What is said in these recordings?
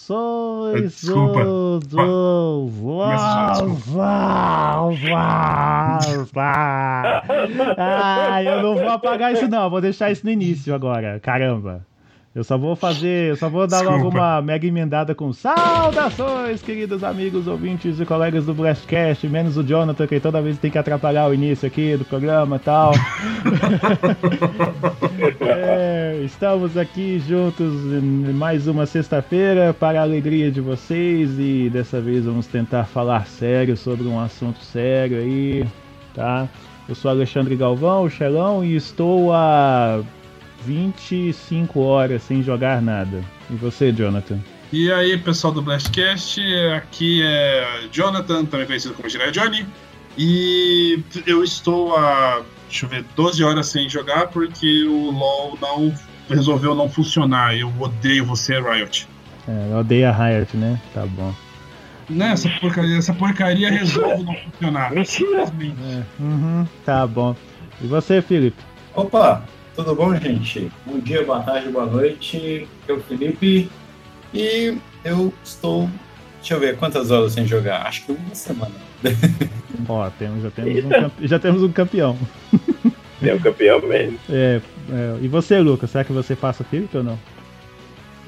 Saudações, todos! Ah, eu não vou apagar isso não, vou deixar isso no início agora, caramba. Eu só vou fazer, eu só vou dar logo Desculpa. uma mega emendada com saudações, queridos amigos, ouvintes e colegas do Blastcast, menos o Jonathan, que toda vez tem que atrapalhar o início aqui do programa e tal. É, estamos aqui juntos em mais uma sexta-feira para a alegria de vocês e dessa vez vamos tentar falar sério sobre um assunto sério aí, tá? Eu sou Alexandre Galvão, o Xelão, e estou há 25 horas sem jogar nada. E você, Jonathan? E aí, pessoal do Blastcast, aqui é Jonathan, também conhecido como Jiré Johnny. E eu estou há, deixa eu ver, 12 horas sem jogar porque o LoL não resolveu não funcionar. Eu odeio você, Riot. É, eu odeio a Riot, né? Tá bom. Né, essa porcaria, essa porcaria resolve não funcionar. Simplesmente. É, uhum, tá bom. E você, Felipe? Opa, tudo bom, gente? Bom dia, boa tarde, boa noite. Eu, Felipe, e eu estou. Deixa eu ver quantas horas sem jogar. Acho que uma semana. Ó, temos, já, temos um campe- já temos um campeão. É o campeão mesmo. É, é, e você, Lucas? Será que você passa Felipe ou não?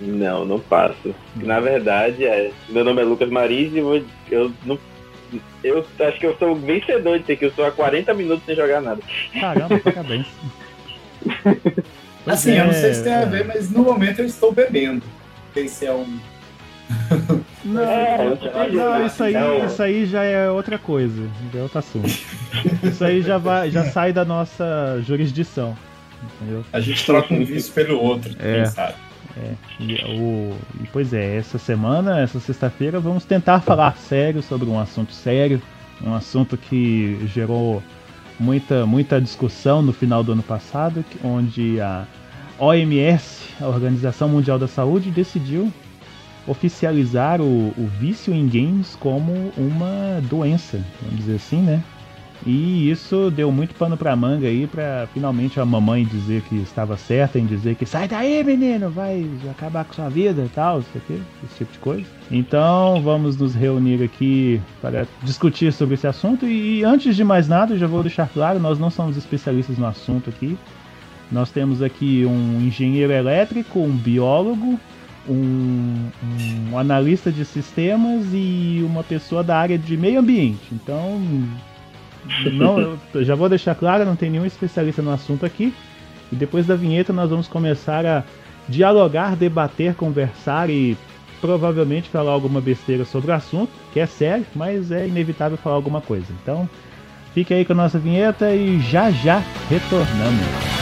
Não, não passo. Na verdade, é, meu nome é Lucas Mariz e eu, vou- eu não. Eu acho que eu sou o vencedor de ter que eu estou há 40 minutos sem jogar nada. Caramba, parabéns. Assim, eu não sei se tem a é. ver, mas no momento eu estou bebendo. Não sei se é um. Não, É, não, né? isso aí, Não. isso aí já é outra coisa, já é outro assunto. Isso aí já, vai, já sai da nossa jurisdição, entendeu? A gente troca um vício pelo outro, É. quem sabe? E, o, e, pois é, essa semana, essa sexta-feira, vamos tentar falar sério sobre um assunto sério, um assunto que gerou muita, muita discussão no final do ano passado, onde a OMS, a Organização Mundial da Saúde, decidiu oficializar o, o vício em games como uma doença, vamos dizer assim, né? E isso deu muito pano pra manga aí pra finalmente a mamãe dizer que estava certa em dizer que sai daí, menino, vai acabar com sua vida e tal, isso aqui, esse tipo de coisa. Então vamos nos reunir aqui para discutir sobre esse assunto. E antes de mais nada, já vou deixar claro, nós não somos especialistas no assunto aqui. Nós temos aqui um engenheiro elétrico, um biólogo, um, um analista de sistemas e uma pessoa da área de meio ambiente. Então, não, já vou deixar claro, não tem nenhum especialista no assunto aqui. E depois da vinheta nós vamos começar a dialogar, debater, conversar e provavelmente falar alguma besteira sobre o assunto, que é sério, mas é inevitável falar alguma coisa. Então, fique aí com a nossa vinheta e já já retornamos.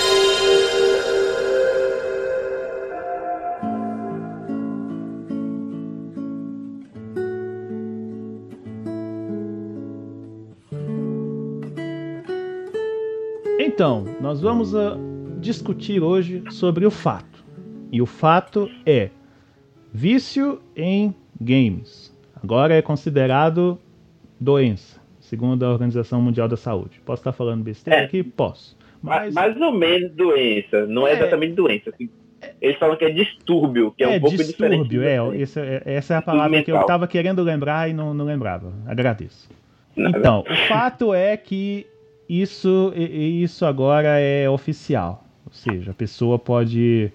Então, nós vamos ah, discutir hoje sobre o fato. E o fato é vício em games. Agora é considerado doença, segundo a Organização Mundial da Saúde. Posso estar falando besteira É. aqui? Posso. Mas Mais ou menos doença. Não é, É. exatamente doença. assim. Eles falam que é distúrbio, que é, um pouco diferente. distúrbio, é, essa, é- essa é a palavra que eu estava querendo lembrar e não, não lembrava. Agradeço. Nada. Então, o fato é que isso, isso agora é oficial. Ou seja, a pessoa pode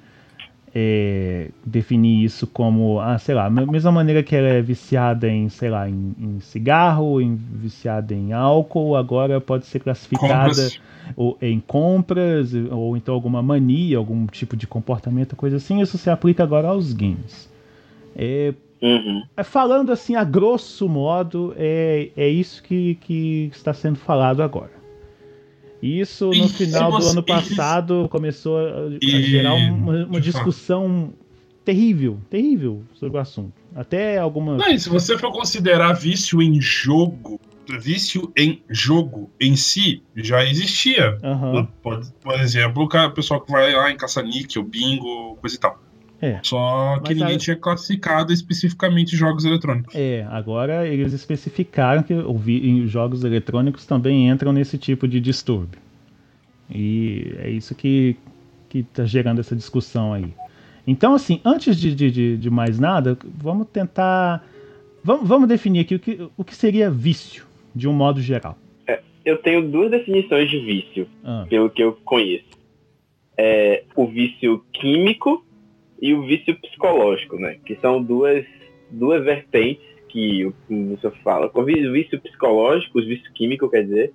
é, definir isso como, ah, sei lá, mesma maneira que ela é viciada em, sei lá, em, em cigarro, em, viciada em álcool, agora pode ser classificada Compras. ou, em compras, ou então alguma mania, algum tipo de comportamento, coisa assim. Isso se aplica agora aos games. É, Uhum. é, Falando assim, a grosso modo, é, é isso que, que está sendo falado agora. Isso no final do ano passado começou a, gerar uma, uma discussão terrível, terrível sobre o assunto. Até algumas. Não, se você for considerar vício em jogo, vício em jogo em si já existia. Aham. Por, por exemplo, o pessoal que vai lá em caça-níquel, bingo, coisa e tal. É. Só que Mas ninguém a- tinha classificado especificamente jogos eletrônicos. É, agora eles especificaram que o vi- em jogos eletrônicos também entram nesse tipo de distúrbio. E é isso que que está gerando essa discussão aí. Então, assim, antes de, de, de, mais nada, vamos tentar. Vamos, vamos definir aqui o que, o que seria vício, de um modo geral. Eu tenho duas definições de vício, Ah, pelo que eu conheço. É o vício químico e o vício psicológico, né? Que são duas, duas vertentes que o você fala. O vício psicológico, o vício químico, quer dizer,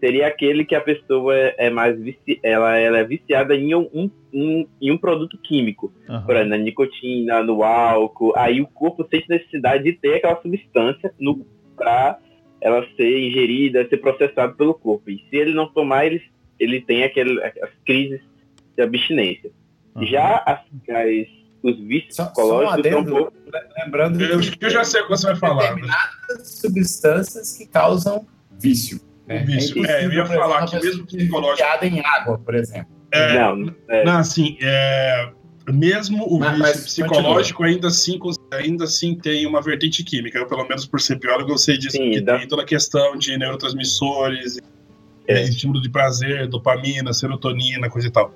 seria aquele que a pessoa é, mais vici, ela, ela é viciada em um, um- em um produto químico. aham. por exemplo, na nicotina, no álcool, aí o corpo sente necessidade de ter aquela substância no para ela ser ingerida, ser processada pelo corpo. E se ele não tomar, ele, ele tem aquele, as crises de abstinência. Aham. Já as, as- os vícios Só, só psicológicos são um adendo, pouco... lembrando Eu, que eu já sei o que você vai falar. determinadas substâncias que causam vício. né? Vício. É É, eu ia falar que mesmo psicológico- em água, por exemplo. É, Não, é, Não, assim, é, mesmo o Mas- vício mas psicológico ainda assim, ainda assim tem uma vertente química. Eu, pelo menos por ser biólogo, eu sei disso. Sim, que dá- tem toda a questão de neurotransmissores, É. é, estímulo de prazer, dopamina, serotonina, coisa e tal.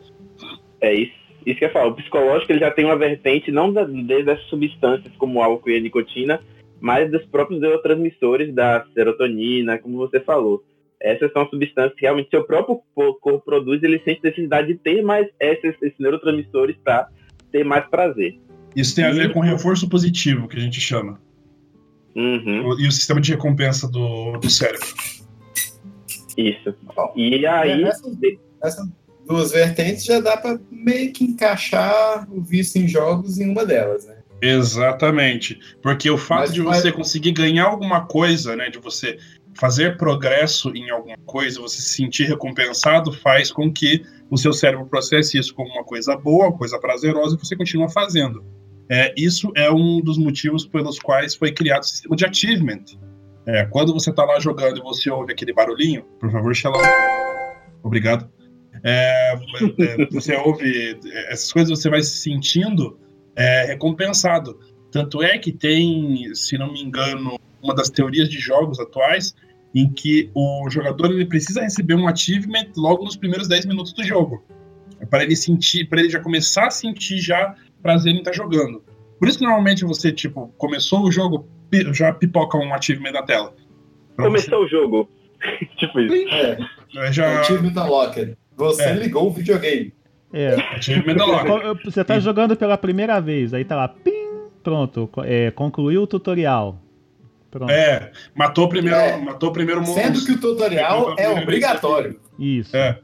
é isso. Isso que eu falo. O psicológico ele já tem uma vertente não da, desde as substâncias como o álcool e a nicotina, mas dos próprios neurotransmissores da serotonina, como você falou. Essas são substâncias que realmente seu próprio po- corpo produz, ele sente necessidade de ter mais esses, esses neurotransmissores para ter mais prazer. Isso tem a ver com reforço positivo, que a gente chama. Uhum, E o sistema de recompensa do, do cérebro. isso. E aí, Essas, essas duas vertentes já dá para meio que encaixar o vício em jogos em uma delas, né? Exatamente. Porque o fato Mas de você conseguir ganhar alguma coisa, né? De você fazer progresso em alguma coisa, você se sentir recompensado, faz com que o seu cérebro processe isso como uma coisa boa, uma coisa prazerosa, e você continua fazendo. É, isso é um dos motivos pelos quais foi criado o sistema de achievement. É, quando você está lá jogando e você ouve aquele barulhinho, por favor, Shalom. Obrigado. É, é, você ouve essas coisas, você vai se sentindo é, recompensado. Tanto é que tem, se não me engano, uma das teorias de jogos atuais em que o jogador ele precisa receber um achievement logo nos primeiros 10 minutos do jogo. Para ele sentir, para ele já começar a sentir já prazer em estar jogando. Por isso que normalmente você, tipo, começou o jogo, já pipoca um achievement na tela. Pra começou o jogo. tipo isso. É, você- já Achievement Unlocked. Você É. ligou o videogame. É. Co- Você tá jogando pela primeira vez, aí tá lá, pim, pronto, é, concluiu o tutorial. Pronto, É, matou o primeiro, É. matou o primeiro monstro. Sendo que o tutorial é obrigatório. isso. É.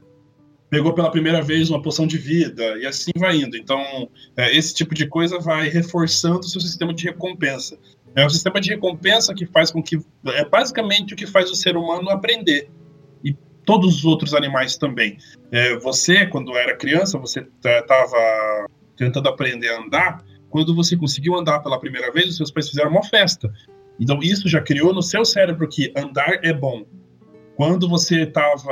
Pegou pela primeira vez uma poção de vida e assim vai indo. Então, é, esse tipo de coisa vai reforçando o seu sistema de recompensa. É o sistema de recompensa que faz com que. É basicamente o que faz o ser humano aprender. Todos os outros animais também. É, você, quando era criança, você estava tentando aprender a andar. Quando você conseguiu andar pela primeira vez, os seus pais fizeram uma festa. Então, isso já criou no seu cérebro que andar é bom. Quando você estava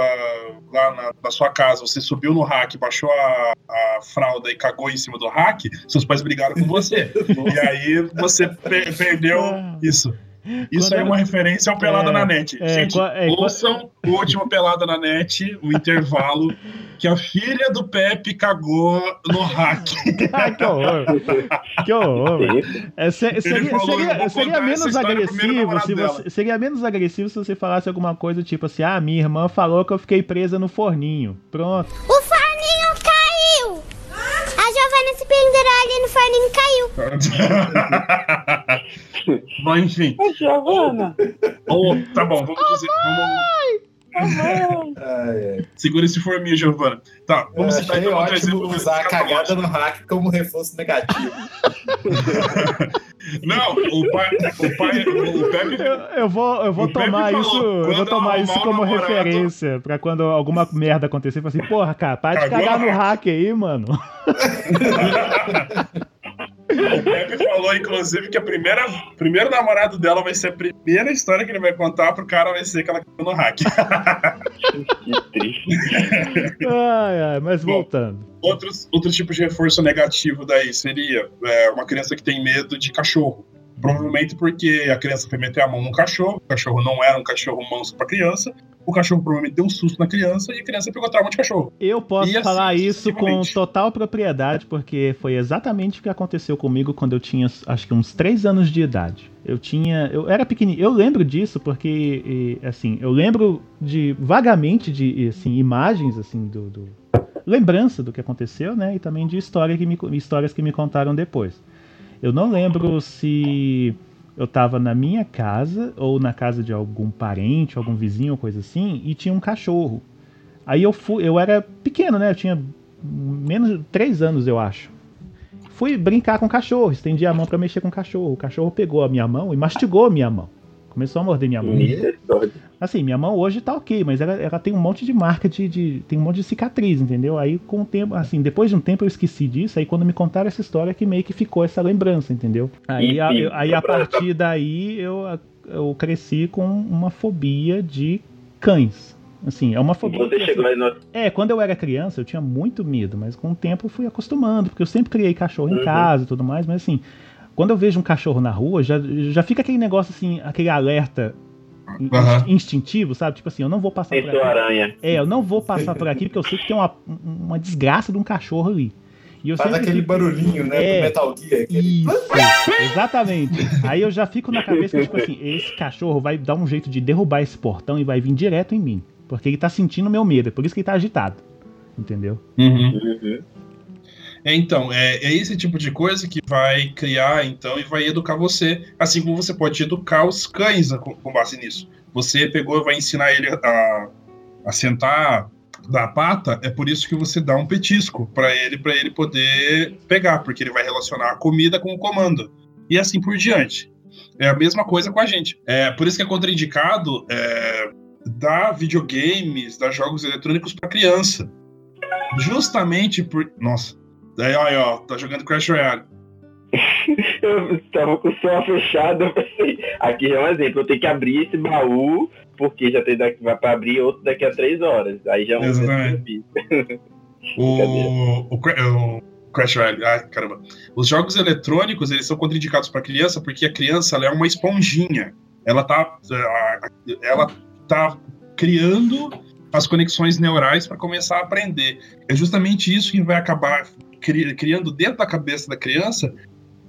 lá na, na sua casa, você subiu no rack, baixou a, a fralda e cagou em cima do rack, seus pais brigaram com você. e aí você pe- perdeu isso. Isso Quando aí é uma referência ao Pelada É, na Net. é, Gente, é, ouçam o último Pelada na Net, o intervalo, que a filha do Pepe cagou no hack. Ah, que horror. Que horror. É, se- seria, falou, eu seria- seria menos agressivo se você, seria menos agressivo se você falasse alguma coisa tipo assim: "Ah, minha irmã falou que eu fiquei presa no forninho". Pronto. O forninho caiu! A Giovana esse penduralho no forninho caiu. Bom, enfim. Ô, Giovana. Ô, tá bom, vamos dizer. Vamos... Ai. Segura esse forminho, Giovana. Tá, vamos citar achei então outro exemplo usar a cagada no hack como reforço negativo. Não, o pai, o pai, o Pepe. Eu, eu vou, eu vou tomar isso, eu vou tomar isso como namorado- referência pra quando alguma merda acontecer, falar assim, porra, cara, para de cagar no no hack aí, mano. O Pepe falou, inclusive, que a primeira, primeiro namorado dela vai ser a primeira história que ele vai contar pro cara vai ser que ela caiu no hack. Que triste. Ai, ai, mas Bom. voltando. Outros, outro tipo de reforço negativo daí seria é, uma criança que tem medo de cachorro. Provavelmente porque a criança foi meter a mão no cachorro, o cachorro não era um cachorro manso pra criança, o cachorro provavelmente deu um susto na criança e a criança pegou trauma de cachorro. Eu posso assim falar isso com total propriedade, porque foi exatamente o que aconteceu comigo quando eu tinha, acho que uns 3 anos de idade. Eu tinha. Eu era pequenininho. Eu lembro disso porque, assim, eu lembro de vagamente de assim, imagens assim do, do- lembrança do que aconteceu, né? E também de história que me, histórias que me contaram depois. Eu não lembro se eu tava na minha casa ou na casa de algum parente, algum vizinho coisa assim, e tinha um cachorro. Aí eu fui, eu era pequeno, né? Eu tinha menos de 3 anos, eu acho. Fui brincar com o cachorro, estendi a mão pra mexer com o cachorro. O cachorro pegou a minha mão e mastigou a minha mão. Começou a morder minha mão. Assim, minha mão hoje tá ok, mas ela, ela tem um monte de marca de, de- Tem um monte de cicatriz, entendeu? Aí com o tempo, assim, depois de um tempo eu esqueci disso, aí quando me contaram essa história que meio que ficou essa lembrança, entendeu? Aí, a, Enfim, eu- aí a partir daí eu, eu cresci com uma fobia de cães. Assim, é uma fobia. Você chegou assim, no. é, quando eu era criança eu tinha muito medo, mas com o tempo eu fui acostumando, porque eu sempre criei cachorro em Uhum. casa e tudo mais, mas assim, quando eu vejo um cachorro na rua, já, já fica aquele negócio assim, aquele alerta Aham. instintivo, sabe? Tipo assim, eu não vou passar por aqui. aranha. É, eu não vou passar por aqui porque eu sei que tem uma, uma desgraça de um cachorro ali. E eu Faz aquele fico- barulhinho, né? É. Do Metal Gear. Aquele... Isso, exatamente. Aí eu já fico na cabeça que, tipo assim, esse cachorro vai dar um jeito de derrubar esse portão e vai vir direto em mim. Porque ele tá sentindo meu medo, é por isso que ele tá agitado. Entendeu? Uhum. É, então, é, é esse tipo de coisa que vai criar, então, e vai educar você, assim como você pode educar os cães com, com base nisso. Você pegou e vai ensinar ele a, a sentar da pata, é por isso que você dá um petisco para ele, para ele poder pegar, porque ele vai relacionar a comida com o comando. E assim por diante. É a mesma coisa com a gente. É por isso que é contraindicado é, dar videogames, dar jogos eletrônicos para criança. Justamente por. Nossa. Daí, aí, ó, tá jogando Crash Royale. Eu tava com o som fechado, eu pensei, aqui é um exemplo, eu tenho que abrir esse baú, porque já tem daqui, vai pra abrir outro daqui a três horas. Aí já é um fiz. O, o, Cra- o Crash Royale, ai caramba. Os jogos eletrônicos, eles são contraindicados para criança porque a criança é uma esponjinha. Ela tá, eh, ela tá criando as conexões neurais para começar a aprender. É justamente isso que vai acabar cri- criando dentro da cabeça da criança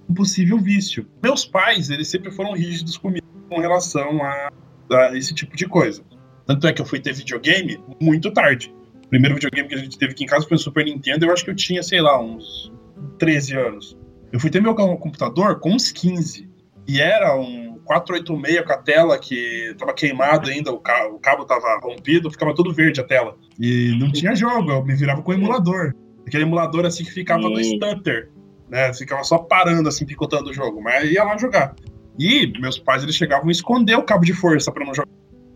um possível vício. Meus pais, eles sempre foram rígidos comigo com relação a, a esse tipo de coisa. Tanto é que eu fui ter videogame muito tarde. O primeiro videogame que a gente teve aqui em casa foi o Super Nintendo, eu acho que eu tinha, sei lá, uns 13 anos. Eu fui ter meu computador com uns 15. E era um 486 com a tela que tava queimado ainda, o cabo, o cabo tava rompido, ficava tudo verde a tela. E não tinha jogo, eu me virava com o emulador. Aquele emulador assim que ficava no Sim. stutter, né? Ficava só parando assim, picotando o jogo, mas ia lá jogar. E meus pais eles chegavam a esconder o cabo de força pra não jogar.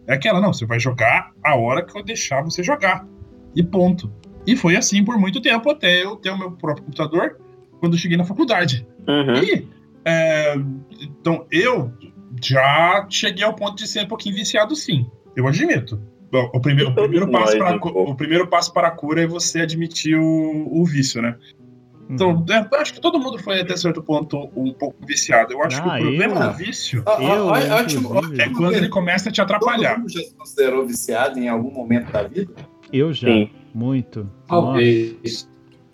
É aquela, não, você vai jogar a hora que eu deixar você jogar. E ponto. E foi assim por muito tempo, até eu ter o meu próprio computador quando eu cheguei na faculdade. Uhum. E, é, então, eu já cheguei ao ponto de ser um pouquinho viciado, sim. Eu admito. Bom, O primeiro, o primeiro, passo, para, o primeiro passo para a cura é você admitir o, o vício, né? Então, é, eu acho que todo mundo foi até certo ponto um pouco viciado. Eu acho que Ah, o problema eu? do vício Ó, ó, Eu, eu, ótimo, inclusive. é ótimo quando ele começa a te Todo atrapalhar. mundo já se considerou viciado em algum momento da vida? Eu já. Sim, Muito. Talvez.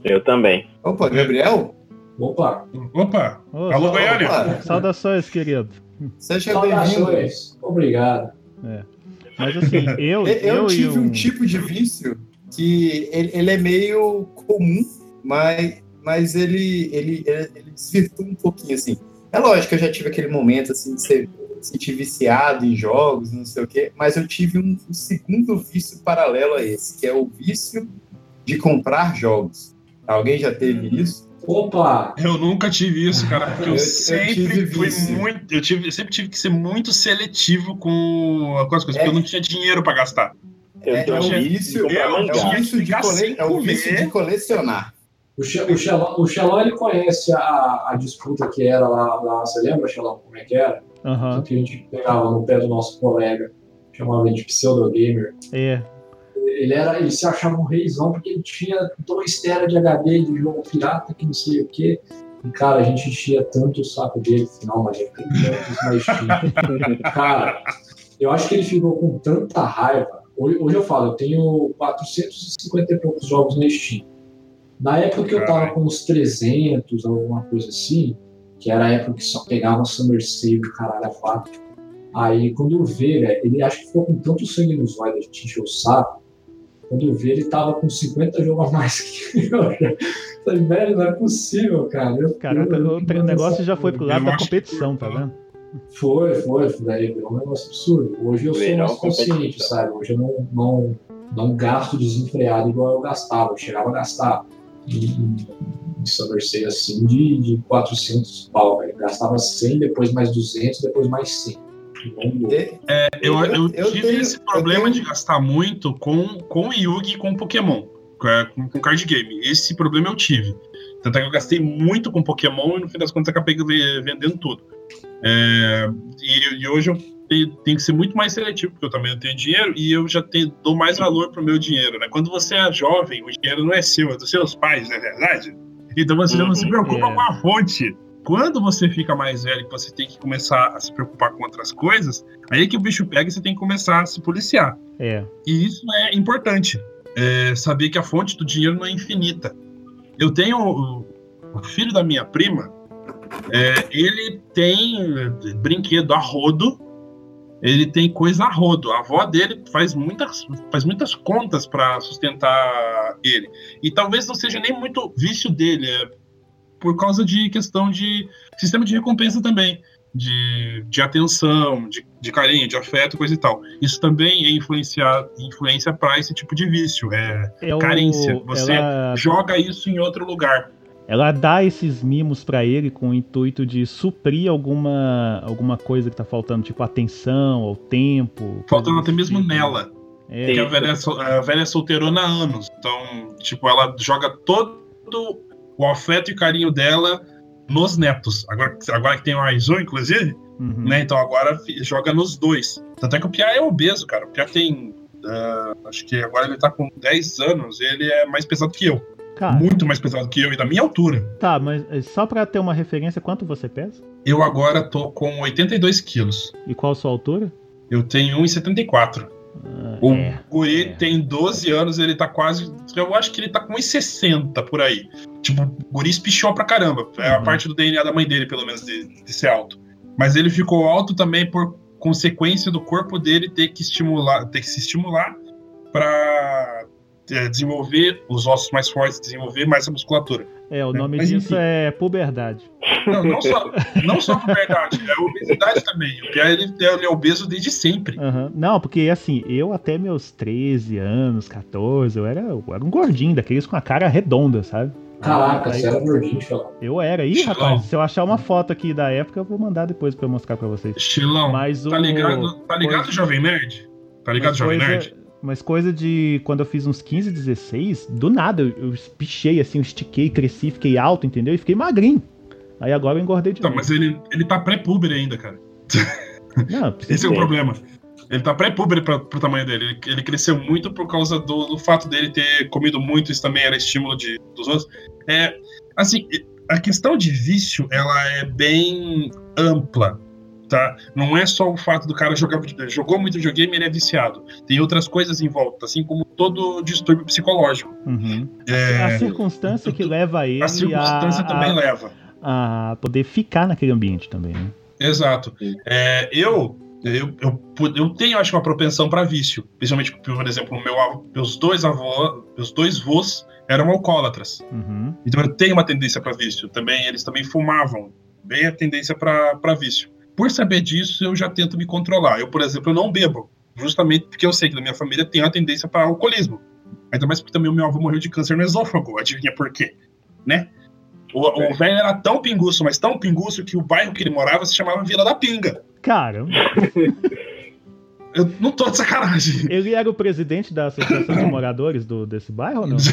eu também. Opa, Gabriel? Opa, Opa, alô Goiânia. Saudações, querido. seja bem-vindo. Obrigado. Mas assim, eu, Eu, eu tive um... um tipo de vício que ele, ele é meio comum, mas mas ele, ele, ele, ele desvirtua um pouquinho, assim. É lógico que eu já tive aquele momento, assim, de ser, sentir viciado em jogos, não sei o quê, mas eu tive um, um segundo vício paralelo a esse, que é o vício de comprar jogos. Alguém já teve isso? Opa! Eu nunca tive isso, cara, porque eu, Eu- eu sempre tive fui vício. muito. Eu, tive, eu sempre tive que ser muito seletivo com, com as coisas, É. porque eu não tinha dinheiro pra gastar. Eu É, é um vício, de é, um vício de, cole... é um vício de colecionar. O, Xe- o, Xelão, o Xelão, ele conhece a, a disputa que era lá, lá. Você lembra, Xelão, como é que era? Aham. Que a gente pegava no pé do nosso colega, chamava ele de pseudogamer. É. Ele, era, ele se achava um reizão porque ele tinha 2 TB de HD de jogo pirata, que não sei o quê. E, cara, a gente enchia tanto o saco dele, não, mas tem tantos, mas tinha. Cara, eu acho que ele ficou com tanta raiva. Hoje, hoje eu falo, eu tenho 450 e poucos jogos na Steam. Na época que eu tava com uns 300, alguma coisa assim, que era a época que só pegava Summer Save, caralho, a quatro. Aí quando eu vi, velho, ele acho que ficou com tanto sangue nos olhos, a gente encheu o saco. Quando eu vi, ele tava com 50 jogos a mais que eu. Falei, velho, não é possível, cara. Eu- Cara, eu- o, o negócio já foi pro lado da competição, tá vendo? Foi, foi, foi, daí virou um negócio absurdo. Hoje eu sou mais consciente, sabe? Hoje eu não, não, não gasto desenfreado igual eu gastava. Eu chegava a gastar em, em Summer Sale assim de, de 400 pau, velho. Gastava 100, depois mais 200, depois mais 100. E- Eu, eu, Eu- eu tive tenho- esse problema tenho- de gastar muito com, com Yugi e com Pokémon, com, é, com, com card game. Esse problema eu tive. Tanto é que eu gastei muito com Pokémon e no fim das contas acabei ve- vendendo tudo. É, e, e hoje eu tenho, tenho que ser muito mais seletivo, porque eu também não tenho dinheiro e eu já tenho, dou mais valor pro meu dinheiro. Né? Quando você é jovem, o dinheiro não é seu, é dos seus pais, não é verdade? Então você já não se preocupa É. com a fonte. Quando você fica mais velho, você tem que começar a se preocupar com outras coisas, aí é que o bicho pega e você tem que começar a se policiar. É. E isso é importante. É saber que a fonte do dinheiro não é infinita. Eu tenho o, o filho da minha prima, é, ele tem eh, brinquedo a rodo, ele tem coisa a rodo. A avó dele faz muitas, faz muitas contas para sustentar ele. E talvez não seja nem muito vício dele, é por causa de questão de sistema de recompensa também. De, de atenção, de, de carinho, de afeto, coisa e tal. Isso também é influenciar, influência para esse tipo de vício. É, É o- Carência. Você ela, joga isso em outro lugar. ela dá esses mimos pra ele com o intuito de suprir alguma, alguma coisa que tá faltando, tipo atenção ou tempo. Faltando até mesmo tipo. nela. É, Porque a velha, a velha é solteirona há anos. Então, tipo, ela joga todo o afeto e carinho dela nos netos. Agora, agora que tem o Aizu, inclusive, uhum. né? Então agora joga nos dois. Tanto é que o Pia é obeso, cara. O Pia tem. ah, acho que agora ele tá com 10 anos. Ele é mais pesado que eu. Cara, Muito mais pesado que eu e da minha altura. tá, mas eh, só pra ter uma referência, quanto você pesa? Eu agora tô com 82 quilos. E qual a sua altura? Eu tenho 1,74. O é. guri é. tem 12 anos, ele tá quase. Eu acho que ele tá com 1,60 por aí. Tipo, o guri espichou pra caramba. É a Uhum. parte do DNA da mãe dele, pelo menos, de, de ser alto. Mas ele ficou alto também por consequência do corpo dele ter que estimular, ter que se estimular pra é, desenvolver os ossos mais fortes, desenvolver mais a musculatura. É, o né? nome Mas disso enfim. é puberdade. Não, não só, não só por verdade, é obesidade também. O Pierre ele, ele é obeso desde sempre. Aham. Não, porque assim, eu até meus 13 anos, 14, eu era, eu era um gordinho, daqueles com a cara redonda, sabe? Caraca, Aí- você era gordinho, Xelão. Eu era. Ih, Chilão. rapaz, se eu achar uma foto aqui da época, eu vou mandar depois pra eu mostrar pra vocês. Estilão. Mas o. Tá ligado, tá ligado coisa- Jovem Nerd? Tá ligado, mas Jovem coisa- Nerd? Mas coisa de quando eu fiz uns 15, 16, do nada eu, eu espichei assim, eu estiquei, cresci, fiquei alto, entendeu? E fiquei magrinho. Aí agora eu engordei de Então, novo. mas ele, ele tá pré-puber ainda, cara. Não, Esse é o problema. Ele tá pré-puber pra- pro tamanho dele. Ele, ele cresceu muito por causa do, do fato dele ter comido muito, isso também era estímulo de, dos outros. É, assim, a questão de vício, ela é bem ampla, tá? Não é só o fato do cara jogar videogame. Jogou muito videogame, ele é viciado. Tem outras coisas em volta, assim como todo distúrbio psicológico. Uhum. É, A circunstância que leva ele a circunstância a, também a, leva. a poder ficar naquele ambiente também, né? Exato. É, eu, eu, eu, eu tenho, acho, uma propensão para vício. Principalmente, por exemplo, meu, avô- meus dois avós, meus dois vô eram alcoólatras. Uhum. Então eu tenho uma tendência para vício. Também eles também fumavam, bem a tendência para vício. Por saber disso, eu já tento me controlar. Eu, por exemplo, eu não bebo, justamente porque eu sei que na minha família tem uma tendência para alcoolismo. Ainda mais porque também o meu avô morreu de câncer no esôfago. Adivinha por quê? Né? O, o velho era tão pinguço, mas tão pinguço que o bairro que ele morava se chamava Vila da Pinga. Caramba, Eu não tô de sacanagem. ele era o presidente da associação de moradores do, desse bairro ou não?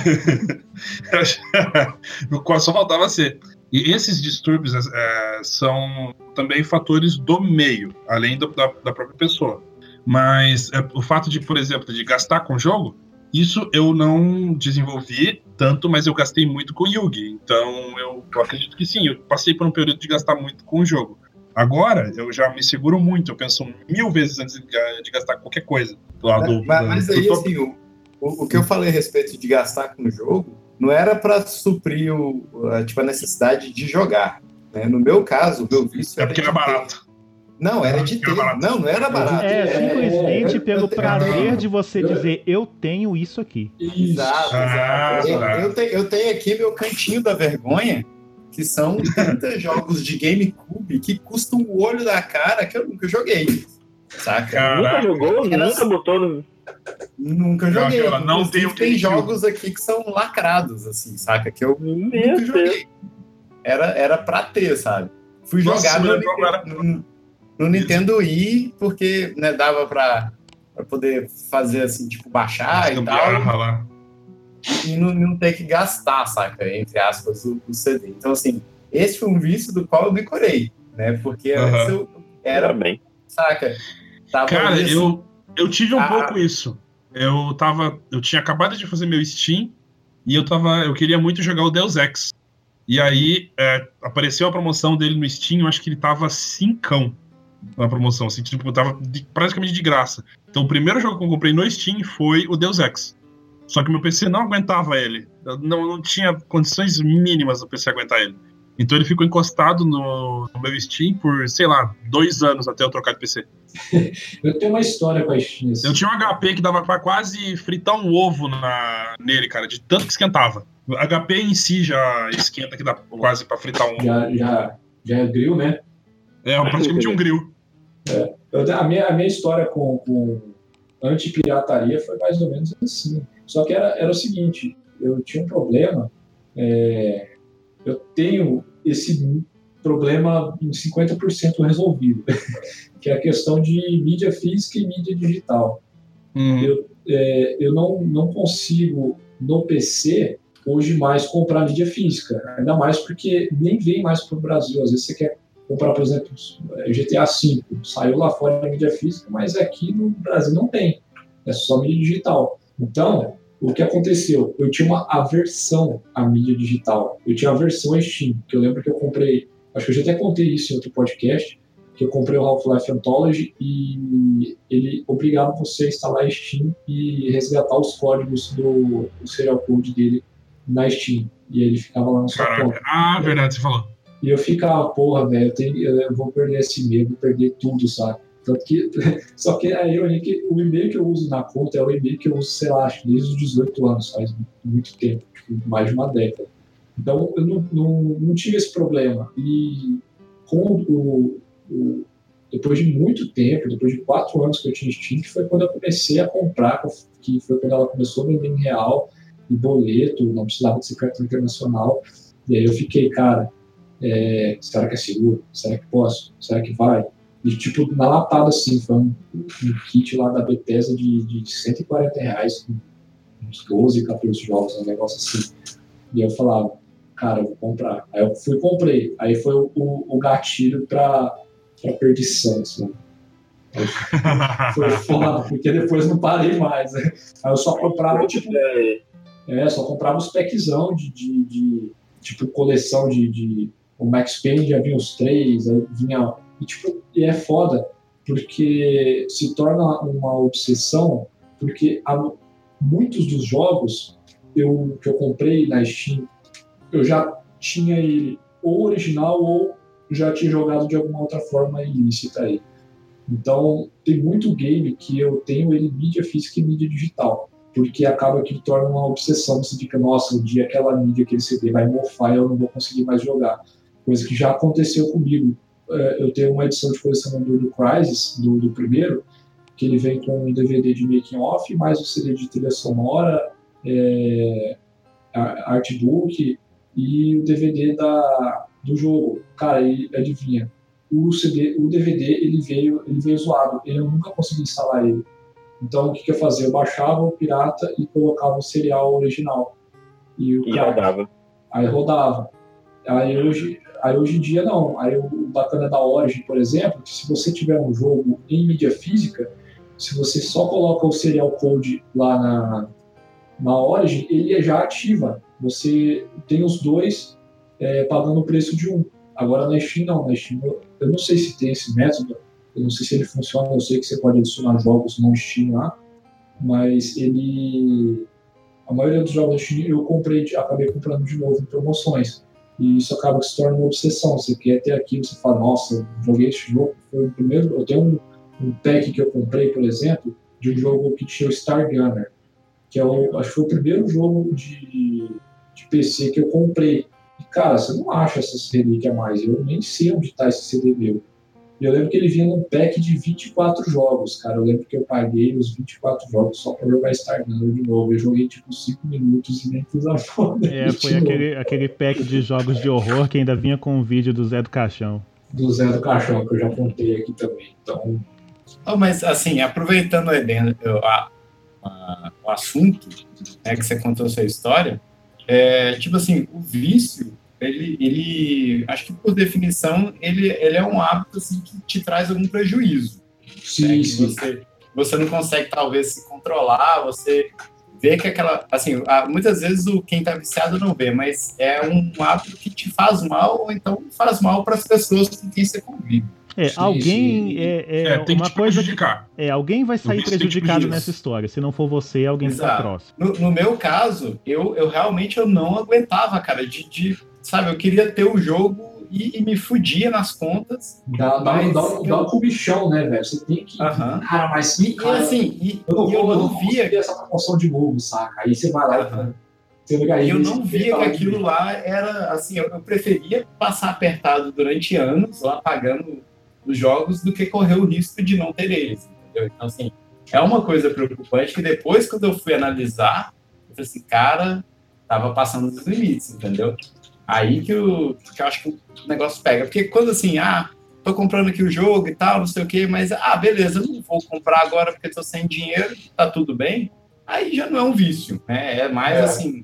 só faltava ser. E esses distúrbios é, são também fatores do meio, além do- da, da própria pessoa. Mas é, o fato de, por exemplo, de gastar com jogo, isso eu não desenvolvi tanto, mas eu gastei muito com Yugi. Então eu, eu acredito que sim, eu passei por um período de gastar muito com o jogo. Agora eu já me seguro muito, eu penso mil vezes antes de, ga- de gastar qualquer coisa. Do- Mas, mas do aí, top- assim, o, o, o que eu falei a respeito de gastar com o jogo não era para suprir o, a, tipo, a necessidade de jogar. né? No meu caso, o meu vício é porque era ter- barato. Não, era de ter. Não, não era barato. É, simplesmente eu- pelo prazer de você dizer eu tenho isso aqui. Exato, Ah, exato. Eu, tá. eu tenho, eu tenho aqui meu cantinho da vergonha, que são 30 jogos de GameCube que custam o olho da cara que eu nunca joguei. Saca? Caraca. Nunca jogou? Era- Nunca botou no. Nunca joguei. Aquela, não tem tem jogos aqui que são lacrados, assim, saca? Que eu Meu nunca Deus. joguei. Era, era pra ter, sabe? Fui Nossa, jogar no, no- no Nintendo Wii, porque né, dava pra, pra poder fazer assim, tipo, baixar e tal. Lá. e não, não ter que gastar, saca? Entre aspas, o, o CD. Então, assim, esse foi um vício do qual eu me curei, né? Porque Aham. antes eu Era era, bem. saca? Tava Cara, assim, eu, eu tive um Ah. pouco isso. Eu tava. Eu tinha acabado de fazer meu Steam e eu tava. Eu queria muito jogar o Deus Ex. E aí é, apareceu a promoção dele no Steam, eu acho que ele tava cincão na promoção, assim, tipo, tava de- praticamente de graça. Então o primeiro jogo que eu comprei no Steam foi o Deus Ex. Só que meu PC não aguentava ele. Eu não, não tinha condições mínimas do PC aguentar ele. Então ele ficou encostado no, no meu Steam por, sei lá, dois anos até eu trocar de PC. Eu tenho uma história com a Steam. assim. Eu tinha um HP que dava pra quase fritar um ovo na, nele, cara, de tanto que esquentava. O HP em si já esquenta que dá quase pra fritar um ovo. Já, já, já é grill, né? É praticamente um grill. Eu- a, minha, a minha história com, com anti-pirataria foi mais ou menos assim. Só que era, era o seguinte: eu tinha um problema, é, eu tenho esse problema em 50% resolvido, que é a questão de mídia física e mídia digital. Uhum. É, eu não, não consigo no PC hoje mais comprar mídia física, ainda mais porque nem vem mais para o Brasil. Às vezes você quer comprar, por exemplo, GTA V, saiu lá fora da mídia física, mas aqui no Brasil não tem, é só mídia digital. Então, o que aconteceu? Eu tinha uma aversão à mídia digital, eu tinha aversão à Steam, que eu lembro que eu comprei, acho que eu já até contei isso em outro podcast, que eu comprei o Half-Life Anthology e ele obrigava você a instalar a Steam e resgatar os códigos do, do serial code dele na Steam. E ele ficava lá sua conta. Caraca. Ah, verdade, você falou. E eu ficava, porra, velho, eu, eu vou perder esse vou perder tudo, sabe? Tanto que, só que aí eu olhei que o e-mail que eu uso na conta é o e-mail que eu uso, sei lá, desde os 18 anos, faz muito tempo, tipo, mais de uma década. Então eu não, não, não tive esse problema. E com o, o- depois de muito tempo, depois de quatro anos que eu tinha Steam, foi quando eu comecei a comprar, que foi quando ela começou a vender em real, e boleto, não precisava de ser cartão internacional. E aí eu fiquei, cara, é, será que é seguro? Será que posso? Será que vai? E, tipo, na latada, assim, foi um, um kit lá da Bethesda de, de 140 reais, uns 12, 14 jogos, um negócio assim. E eu falava, cara, eu vou comprar. Aí eu fui comprei. Aí foi o, o, o gatilho pra, pra perdição, assim. Foi foda, porque depois não parei mais. né? Aí eu só comprava, tipo, é, só comprava os packzão de, de, de, tipo coleção de, de o Max Payne já vinha os três, aí vinha e tipo e é foda porque se torna uma obsessão porque há muitos dos jogos eu que eu comprei na Steam eu já tinha ele ou original ou já tinha jogado de alguma outra forma ilícita aí. Então tem muito game que eu tenho ele mídia física e mídia digital porque acaba que torna uma obsessão. Você fica, nossa, um dia aquela mídia, aquele CD vai mofar e eu não vou conseguir mais jogar. Coisa que já aconteceu comigo. É, eu tenho uma edição de colecionador do Crysis, do, do primeiro, que ele vem com um DVD de making off, mais um CD de trilha sonora, é, artbook e o DVD da, do jogo. Cara, e adivinha? O CD, o DVD ele veio, ele veio zoado. Eu nunca consegui instalar ele. Então o que, que eu fazia? Eu baixava o pirata e colocava o serial original. E, o e cara, rodava. Aí rodava. Aí hoje, aí hoje em dia não. Aí o bacana da Origin, por exemplo, que se você tiver um jogo em mídia física, se você só coloca o serial code lá na, na Origin, ele já ativa. Você tem os dois é, pagando o preço de um. Agora na Steam não, na Steam eu, eu não sei se tem esse método, eu não sei se ele funciona, eu sei que você pode adicionar jogos no Steam lá, mas ele. A maioria dos jogos da Steam eu comprei, acabei comprando de novo em promoções. E isso acaba se tornando uma obsessão. Você quer ter aquilo, você fala, nossa, joguei esse jogo, foi o primeiro. Eu tenho um, um pack que eu comprei, por exemplo, de um jogo que tinha o Star Gunner, que é o, acho que foi o primeiro jogo de, de PC que eu comprei. E, cara, você não acha essas relíquias mais. Eu nem sei onde está esse CD meu. E eu lembro que ele vinha num pack de 24 jogos, cara. Eu lembro que eu paguei os 24 jogos só pra jogar Starglander de novo. Eu joguei tipo 5 minutos e nem fiz a foda. É, foi aquele, aquele pack de jogos de horror que ainda vinha com um vídeo do Zé do Caixão. Do Zé do Caixão, que eu já contei aqui também. Então. Oh, mas assim, aproveitando a, a, o assunto né, que você contou a sua história, é, tipo assim, o vício ele, ele, acho que por definição, ele, ele é um hábito assim, que te traz algum prejuízo. Sim, né? sim. Você, você não consegue, talvez, se controlar, você vê que aquela. Assim, muitas vezes o quem está viciado não vê, mas é um hábito que te faz mal, ou então faz mal para as pessoas com quem você convive. É, sim, alguém sim. É, é, é, tem uma que coisa prejudicar. é, alguém vai sair prejudicado nessa história. Se não for você, alguém está próximo. No, no, meu caso, eu, eu realmente eu não aguentava, cara, de, de sabe, eu queria ter o jogo e, e me fudia nas contas. Dá, dá, dá, eu... dá um comichão, né, velho? Você tem que. Uhum. Cara, mas. E, cara, e assim, e, eu não, eu, eu não via. essa promoção de novo, saca? Aí você vai lá e. Eu não via que aquilo lá era assim, eu, eu preferia passar apertado durante anos lá pagando os jogos do que correr o risco de não ter eles, entendeu? Então, assim, é uma coisa preocupante que depois, quando eu fui analisar, eu falei assim, cara, tava passando dos limites, entendeu? Aí que, eu, que eu acho que o negócio pega. Porque quando assim, ah, tô comprando aqui o jogo e tal, não sei o quê, mas, ah, beleza, não vou comprar agora porque tô sem dinheiro, tá tudo bem. Aí já não é um vício, né? É mais é. assim,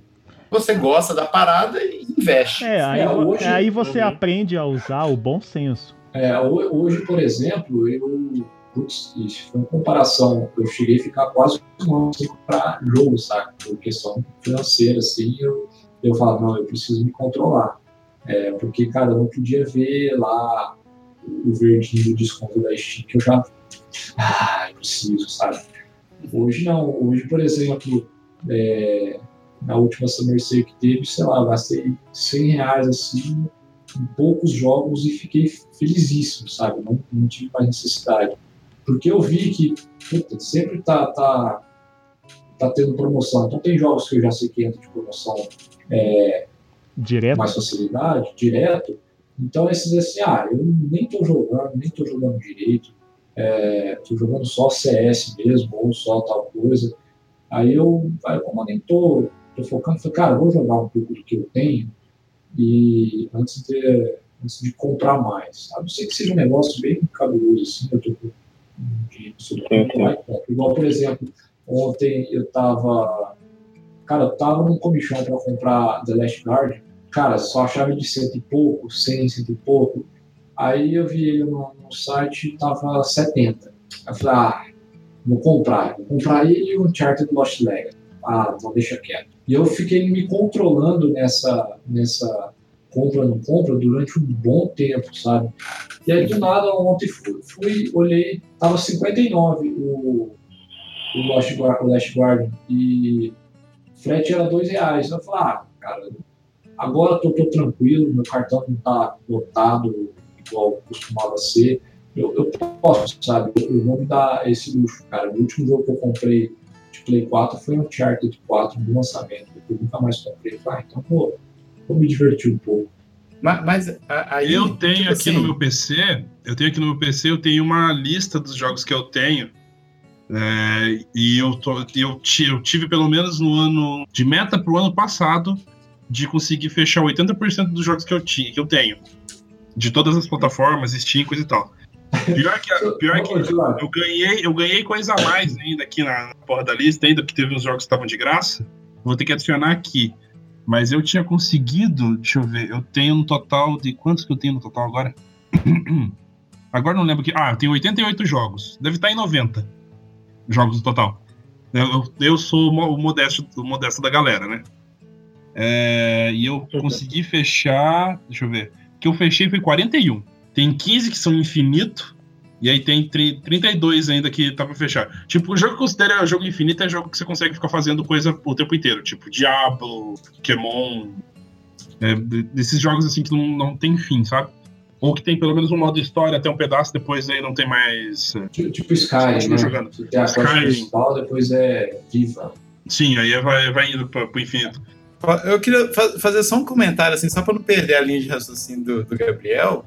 você gosta da parada e investe. É, aí, é, hoje, aí você uhum. aprende a usar o bom senso. É, hoje, por exemplo, eu. Putz, isso foi uma comparação. Eu cheguei a ficar quase um ano sem comprar jogo, sabe? Por questão financeira, assim, eu eu falava, não, eu preciso me controlar. É, porque, cara, eu não podia ver lá o verdinho do desconto da Steam, que eu já. Ah, eu preciso, sabe? Hoje não. Hoje, por exemplo, é, na última Summer Sale que teve, sei lá, gastei 100 reais assim, em poucos jogos e fiquei felizíssimo, sabe? Não, não tive mais necessidade. Porque eu vi que puta, sempre tá, tá, tá tendo promoção. Então tem jogos que eu já sei que entra de promoção é, direto. mais facilidade, direto. Então esses assim, ah, eu nem estou jogando, nem estou jogando direito, estou é, jogando só CS mesmo, ou só tal coisa. Aí eu, aí como eu nem estou tô, tô focando, falei, cara, vou jogar um pouco do que eu tenho e antes de, antes de comprar mais. A não ser que seja um negócio bem cabuloso, assim, eu tô com dinheiro sobre Igual, por exemplo, ontem eu estava Cara, eu tava num comichão para comprar The Last Guard. Cara, só achava de cento e pouco, cem, cento e pouco. Aí eu vi ele no, no site tava 70. Eu falei, ah, vou comprar. Vou comprar ele e o Uncharted Lost Legacy. Ah, então deixa quieto. E eu fiquei me controlando nessa, nessa compra não compra durante um bom tempo, sabe? E aí do nada ontem fui, fui olhei, tava 59 o, o Lost, Guardian. E frete era dois reais. Eu falei, ah, cara, agora eu tô, tranquilo, meu cartão não tá lotado igual costumava ser. Eu, eu posso, sabe? Eu, eu vou me dar esse luxo, cara. O último jogo que eu comprei de Play 4 foi Uncharted 4 no lançamento. Depois nunca mais comprei. Ah, então vou, vou me divertir um pouco. Mas, mas a- aí. Eu tenho tipo aqui assim, no meu PC, eu tenho aqui no meu PC, eu tenho uma lista dos jogos que eu tenho. É, e eu, tô, eu, eu tive pelo menos no ano de meta pro ano passado de conseguir fechar 80% dos jogos que eu, ti, que eu tenho. De todas as plataformas, Steam, coisa e tal. Pior que, pior que eu ganhei, eu ganhei coisa a mais ainda aqui na porra da lista, ainda que teve uns jogos que estavam de graça. Vou ter que adicionar aqui. Mas eu tinha conseguido, deixa eu ver, eu tenho um total de. Quantos que eu tenho no total agora? Agora não lembro que. Ah, eu tenho 88 jogos. Deve estar em 90 jogos no total. Eu, eu- sou o mo- o modesto, o modesto da galera, né? É, e eu consegui fechar. Deixa eu ver. O que eu fechei foi 41. Tem 15 que são infinito. E aí tem tri- 32 ainda que tá pra fechar. Tipo, o jogo que considera jogo infinito é jogo que você consegue ficar fazendo coisa o tempo inteiro. Tipo, Diablo, Pokémon. é, de- desses jogos assim que não, não tem fim, sabe? Ou que tem pelo menos um modo história até um pedaço, depois aí não tem mais. é, Tipo, tipo Sky, né? jogando. Tem a Skyrim. principal, depois é Viva. Sim, aí vai, vai indo pra, pro infinito. Eu queria fa- fazer só um comentário, assim, só para não perder a linha de raciocínio do, do Gabriel,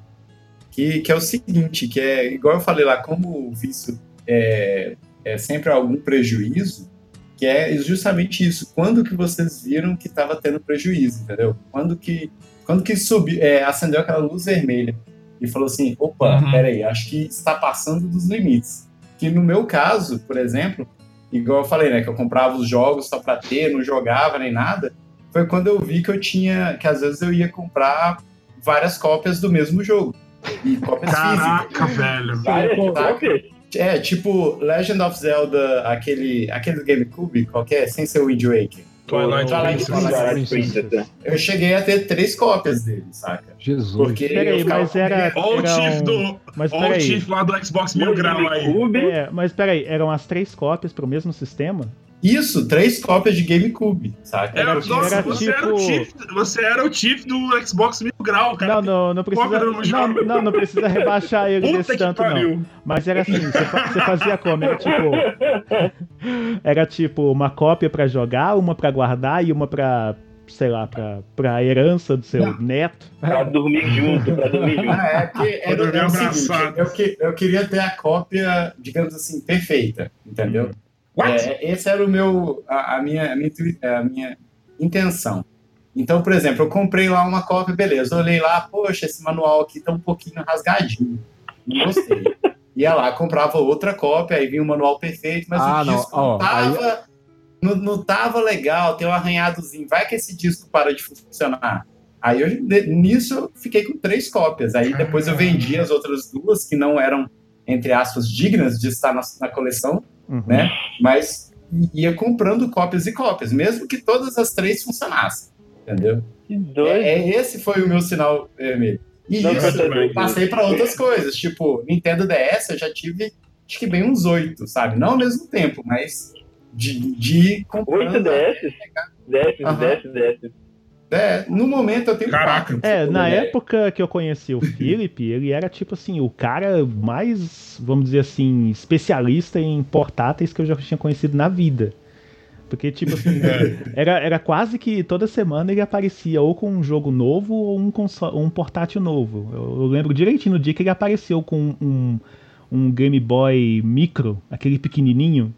que, que é o seguinte, que é, igual eu falei lá, como o vício é, é sempre algum prejuízo, que é justamente isso. Quando que vocês viram que estava tendo prejuízo, entendeu? Quando que, quando que subiu, é, acendeu aquela luz vermelha e falou assim, opa, Uhum. peraí, acho que está passando dos limites. Que no meu caso, por exemplo, igual eu falei, né, que eu comprava os jogos só para ter, não jogava nem nada, foi quando eu vi que eu tinha, que às vezes eu ia comprar várias cópias do mesmo jogo. E cópias físicas. Caraca, velho. Várias Tá. cópias? É, tipo Legend of Zelda, aquele, aquele do GameCube, qualquer, sem ser o Wind Waker. Twilight Twilight Princess. Princess. Twilight Princess, né? Eu cheguei a ter três cópias dele, saca? Jesus. Porque eu Peraí, ficava mas era. Ou o era Chief um- do. Mas Ou o peraí. Chief lá do Xbox Mil Grau aí. GameCube, É, mas peraí, eram as três cópias pro mesmo sistema? Isso, três cópias de GameCube, saca? É, Era- nossa, era você, era o tipo- Chief, você era o Chief do Xbox Mil Grau, cara. Não, não, não precisa. Não, não, não precisa rebaixar ele Puta desse que tanto, não. pariu. Mas era assim, você, fa- você fazia como? Era tipo. Era tipo uma cópia pra jogar, uma pra guardar e uma pra. sei lá, pra, pra herança do seu neto. pra dormir junto, pra dormir junto. Ah, é que era, dormir era o seguinte, abraçado. eu, que- eu queria ter a cópia, digamos assim, perfeita, entendeu? What? É, esse era o meu, a, a minha, a, minha, a minha intenção. Então, por exemplo, eu comprei lá uma cópia, beleza. Eu olhei lá, poxa, esse manual aqui tá um pouquinho rasgadinho. Não gostei. Ia lá, comprava outra cópia, aí vinha o manual perfeito, mas Ah, o não, disco ó, não, tava, não, não tava legal, tem um arranhadozinho. Vai que esse disco para de funcionar. Aí eu, nisso eu fiquei com três cópias. Aí depois eu vendi as outras duas, que não eram, entre aspas, dignas de estar na, na coleção, Uhum. né? Mas ia comprando cópias e cópias, mesmo que todas as três funcionassem. Entendeu? Que doido. É, é- esse foi o meu sinal vermelho. E Não, isso eu passei para outras coisas, tipo, Nintendo DS eu já tive, acho que bem uns oito, sabe? Não ao mesmo tempo, mas de, de comprando. 8 DS? DS. DS, DS. É, no momento eu tenho Caraca. quatro. É, na época que eu conheci o Philip, ele era tipo assim, o cara mais, vamos dizer assim, especialista em portáteis que eu já tinha conhecido na vida. Porque, tipo assim, era, era quase que toda semana ele aparecia ou com um jogo novo ou um, console, um portátil novo. Eu, eu lembro direitinho no dia que ele apareceu com um, um Game Boy Micro, aquele pequenininho.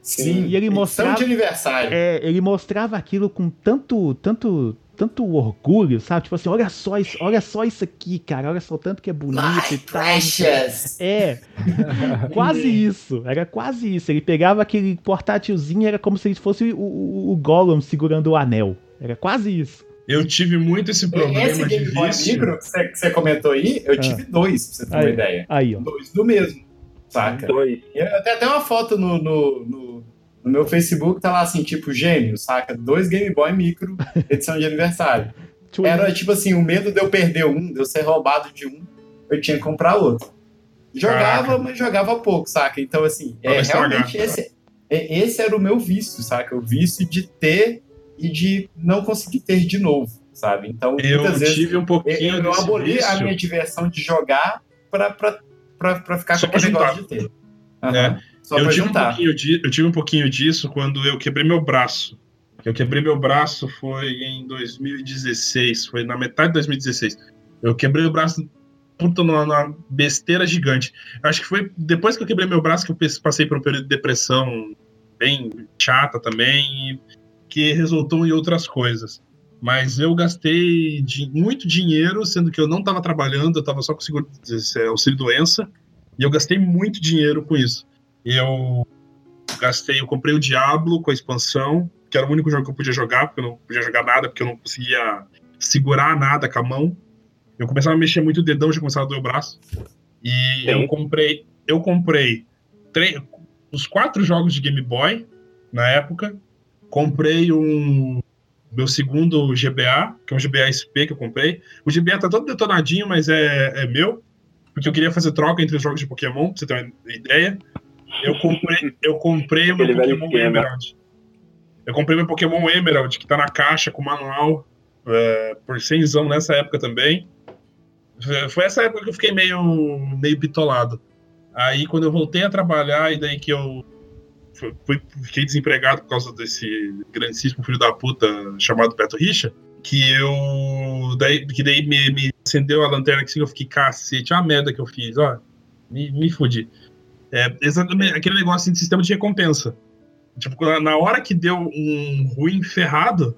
Sim, E ele mostrava- de aniversário. É, ele mostrava aquilo com tanto, tanto, tanto orgulho, sabe? Tipo assim, olha só isso, olha só isso aqui, cara, olha só o tanto que é bonito e tal. Precious! É, quase isso, era quase isso. Ele pegava aquele portátilzinho, era como se ele fosse o, o, o Gollum segurando o anel. Era quase isso. Eu tive muito esse problema Esse de Game Boy vício. Micro que você, que você comentou aí, eu Ah. tive dois, pra você ter uma Aí. ideia. Aí, ó. Dois do mesmo, saca? Dois. Eu até uma foto no, no, no, no meu Facebook, tá lá assim, tipo, gêmeo, saca? Dois Game Boy Micro, edição de aniversário. Era tipo assim, o medo de eu perder um, de eu ser roubado de um, eu tinha que comprar outro. Jogava, Caraca. mas jogava pouco, saca? Então, assim, é, realmente esse, é- esse era o meu vício, saca? O vício de ter e de não conseguir ter de novo, sabe? Então, Eu muitas vezes tive um eu, pouquinho eu desse aboli a vício. minha diversão de jogar pra, pra, pra, pra ficar Só com aquele pra negócio de ter. Aham. É. Só eu tive, um de, eu tive um pouquinho disso quando eu quebrei meu braço. Eu quebrei meu braço foi em 2016, foi na metade de 2016. Eu quebrei o braço puta numa, besteira gigante. Acho que foi depois que eu quebrei meu braço que eu passei por um período de depressão bem chata também, que resultou em outras coisas. Mas eu gastei de- muito dinheiro, sendo que eu não estava trabalhando, eu estava só com seguro, auxílio doença, e eu gastei muito dinheiro com isso. Eu gastei, eu comprei o Diablo com a expansão, que era o único jogo que eu podia jogar, porque eu não podia jogar nada, porque eu não conseguia segurar nada com a mão. Eu começava a mexer muito o dedão, já começava a doer o braço. E Sim. eu comprei, eu comprei três, os quatro jogos de Game Boy na época. Comprei um meu segundo GBA, que é um GBA SP que eu comprei. O GBA tá todo detonadinho, mas é, é meu, porque eu queria fazer troca entre os jogos de Pokémon, pra você ter uma ideia. Eu comprei, eu comprei meu Pokémon. Emerald. Eu comprei meu Pokémon Emerald, que tá na caixa com manual, é, por 100 nessa época também. Foi- essa época que eu fiquei meio, meio bitolado. Aí quando eu voltei a trabalhar, e daí que eu fui- fiquei desempregado por causa desse grandíssimo filho da puta chamado Beto Richa, que eu. Daí, que daí me, me acendeu a lanterna que assim, eu fiquei, cacete, a merda que eu fiz, ó. Me, me fudi. É exatamente aquele negócio assim, de sistema de recompensa. Tipo, na- hora que deu um ruim ferrado,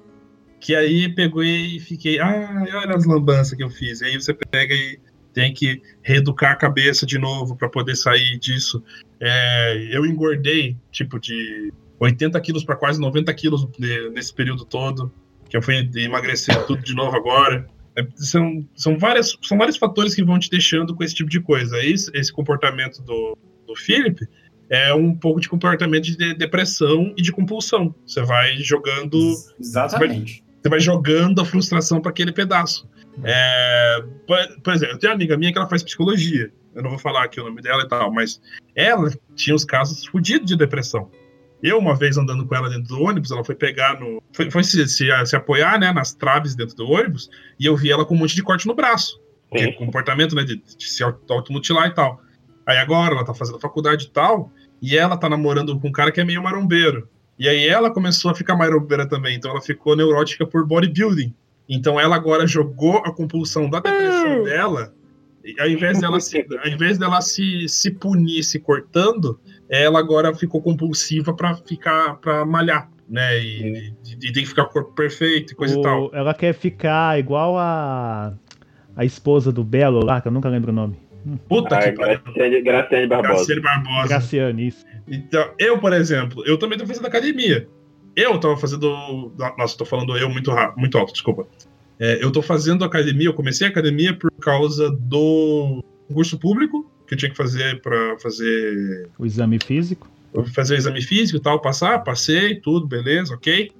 que aí pegou e fiquei, ah, olha as lambanças que eu fiz. E aí você pega e tem que reeducar a cabeça de novo para poder sair disso. É, eu engordei, tipo, de 80 quilos para quase 90 quilos ne- nesse período todo, que eu fui emagrecer tudo de novo agora. É, são, são, várias, são vários fatores que vão te deixando com esse tipo de coisa. Esse, esse comportamento do, do Philip é um pouco de comportamento de depressão e de compulsão. Você vai jogando Exatamente. você vai jogando a frustração para aquele pedaço. É, por, por exemplo, eu tenho uma amiga minha que ela faz psicologia. Eu não vou falar aqui o nome dela e tal, mas ela tinha os casos fodidos de depressão. Eu, uma vez andando com ela dentro do ônibus, ela foi pegar no. Foi, foi se, se, se apoiar né, nas traves dentro do ônibus, e eu vi ela com um monte de corte no braço. Que é comportamento né, de, de se auto- automutilar e tal. Aí agora ela tá fazendo faculdade e tal, e ela tá namorando com um cara que é meio marombeiro. E aí ela começou a ficar marombeira também, então ela ficou neurótica por bodybuilding. Então ela agora jogou a compulsão da depressão dela, e ao invés dela, se, ao invés dela se, se punir se cortando, ela agora ficou compulsiva pra ficar para malhar, né? E, e- e tem que ficar corpo perfeito e coisa O- e tal. Ela quer ficar igual a a esposa do Belo lá, que eu nunca lembro o nome. Puta Ah, que pariu. Graciane, Graciane Barbosa. Graciane Barbosa. Graciane, isso. Então, eu, por exemplo, eu também tô fazendo academia. Eu tava fazendo. Nossa, tô falando eu muito rápido, muito alto, desculpa. É, eu tô fazendo academia, eu comecei a academia por causa do concurso público que eu tinha que fazer pra fazer O exame físico. fazer o exame físico e tal, passar, passei, tudo, beleza, ok.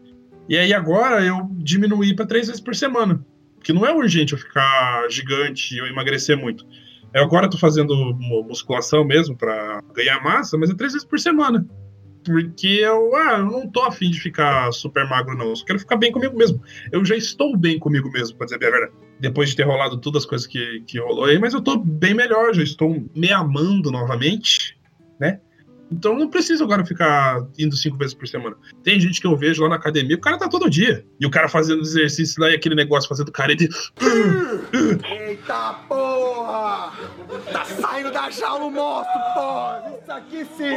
E aí agora eu diminuí para três vezes por semana. Porque não é urgente eu ficar gigante e eu emagrecer muito. Eu agora tô fazendo mu- musculação mesmo para ganhar massa, mas é três vezes por semana. Porque eu, ah, eu não tô afim de ficar super magro, não. Eu só quero ficar bem comigo mesmo. Eu já estou bem comigo mesmo, pra dizer a verdade. Depois de ter rolado todas as coisas que, que rolou aí, mas eu tô bem melhor, já estou me amando novamente, né? Então não preciso agora ficar indo cinco vezes por semana. Tem gente que eu vejo lá na academia, o cara tá todo dia. E o cara fazendo exercício lá e aquele negócio fazendo careta de. Eita porra! Tá saindo da jaula o monstro, porra! Isso aqui sim!